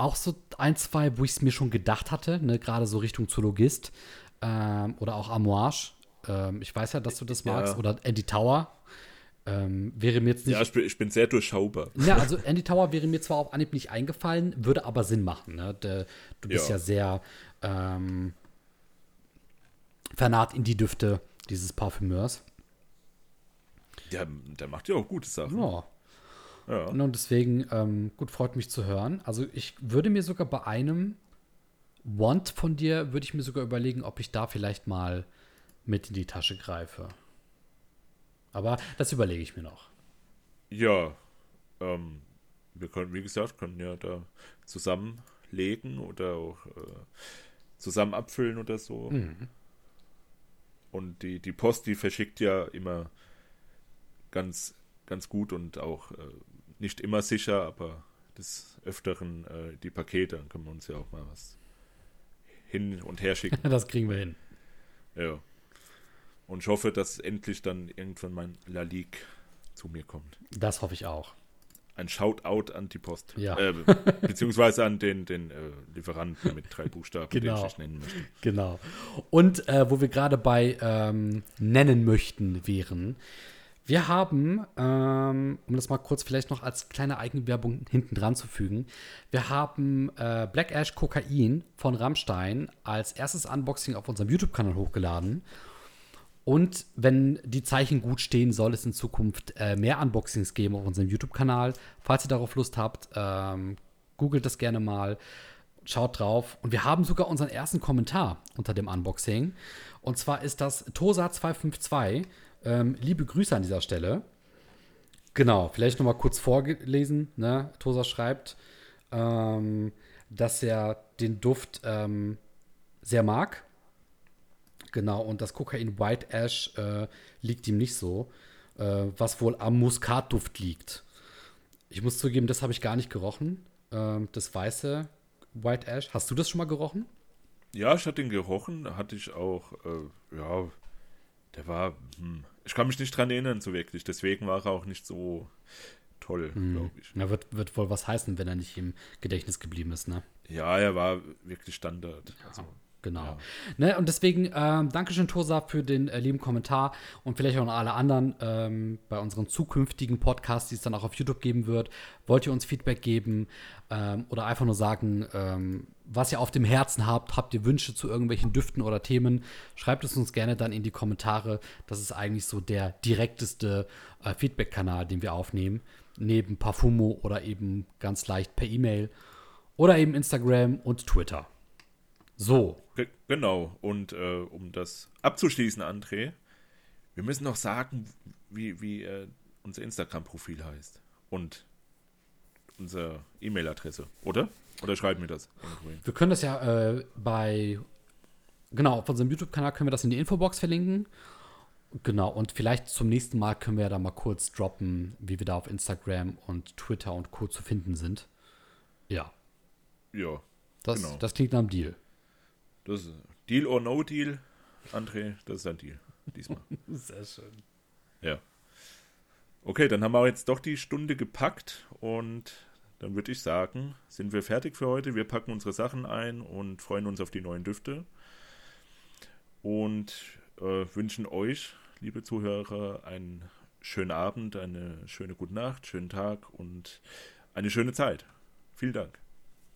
Auch so ein, zwei, wo ich es mir schon gedacht hatte, ne, gerade so Richtung Zoologist ähm, oder auch Amouage. Ähm, ich weiß ja, dass du das Ja. magst. Oder Andy Tower. Ähm, wäre mir jetzt nicht. Ja, ich bin, ich bin sehr durchschaubar. Ja, also Andy Tower wäre mir zwar auf Anhieb nicht eingefallen, würde aber Sinn machen. Ne? De, du bist ja, Ja. sehr ähm, vernarrt in die Düfte dieses Parfümeurs. Der, der macht ja auch gute Sachen. Ja. Ja. Und deswegen, ähm, gut, freut mich zu hören. Also ich würde mir sogar bei einem Want von dir, würde ich mir sogar überlegen, ob ich da vielleicht mal mit in die Tasche greife. Aber das überlege ich mir noch. Ja, ähm, wir können, wie gesagt, können ja da zusammenlegen oder auch äh, zusammen abfüllen oder so. Und die, die Post, die verschickt ja immer ganz, ganz gut und auch äh, nicht immer sicher, aber des Öfteren äh, die Pakete, dann können wir uns ja auch mal was hin und her schicken. Das kriegen wir hin. ja. Und ich hoffe, dass endlich dann irgendwann mein Lalik zu mir kommt. Das hoffe ich auch. Ein Shoutout an die Post. Ja. Äh, beziehungsweise an den, den äh, Lieferanten mit drei Buchstaben, den Genau. ich nicht nennen möchte. Genau. Und äh, wo wir gerade bei ähm, nennen möchten wären, wir haben, ähm, um das mal kurz vielleicht noch als kleine Eigenwerbung hinten dran zu fügen, wir haben äh, Black Ash Kokain von Rammstein als erstes Unboxing auf unserem YouTube-Kanal hochgeladen. Und wenn die Zeichen gut stehen, soll es in Zukunft äh, mehr Unboxings geben auf unserem YouTube-Kanal. Falls ihr darauf Lust habt, ähm, googelt das gerne mal, schaut drauf. Und wir haben sogar unseren ersten Kommentar unter dem Unboxing. Und zwar ist das Tosa252. Ähm, liebe Grüße an dieser Stelle. Genau, vielleicht noch mal kurz vorgelesen. Ne? Tosa schreibt, ähm, dass er den Duft ähm, sehr mag Genau, und das Kokain White Ash äh, liegt ihm nicht so, äh, was wohl am Muskatduft liegt. Ich muss zugeben, das habe ich gar nicht gerochen. Ähm, das weiße White Ash. Hast du das schon mal gerochen? Ja, ich hatte ihn gerochen, hatte ich auch, äh, ja, der war, hm, ich kann mich nicht dran erinnern so wirklich, deswegen war er auch nicht so toll, hm. glaube ich. Ja, wird, wird wohl was heißen, wenn er nicht im Gedächtnis geblieben ist, ne? Ja, er war wirklich Standard. Also, Genau. Ja. Ne, und deswegen, ähm, Dankeschön, Tosa, für den äh, lieben Kommentar und vielleicht auch noch alle anderen ähm, bei unseren zukünftigen Podcasts, die es dann auch auf YouTube geben wird. Wollt ihr uns Feedback geben ähm, oder einfach nur sagen, ähm, was ihr auf dem Herzen habt? Habt ihr Wünsche zu irgendwelchen Düften oder Themen? Schreibt es uns gerne dann in die Kommentare. Das ist eigentlich so der direkteste äh, Feedback-Kanal, den wir aufnehmen. Neben Parfumo oder eben ganz leicht per E-Mail oder eben Instagram und Twitter. So. Genau. Und äh, um das abzuschließen, André, wir müssen noch sagen, wie, wie äh, unser Instagram-Profil heißt. Und unsere E-Mail-Adresse, oder? Oder schreiben wir das? Wir können das ja äh, bei, genau, auf unserem YouTube-Kanal können wir das in die Infobox verlinken. Genau, und vielleicht zum nächsten Mal können wir ja da mal kurz droppen, wie wir da auf Instagram und Twitter und Co. zu finden sind. Ja. Ja. Das, genau. das klingt nach einem Deal. Das ist Deal or No Deal, André, das ist ein Deal. Diesmal. Sehr schön. Ja. Okay, dann haben wir jetzt doch die Stunde gepackt und dann würde ich sagen, sind wir fertig für heute. Wir packen unsere Sachen ein und freuen uns auf die neuen Düfte. Und äh, wünschen euch, liebe Zuhörer, einen schönen Abend, eine schöne gute Nacht, schönen Tag und eine schöne Zeit. Vielen Dank.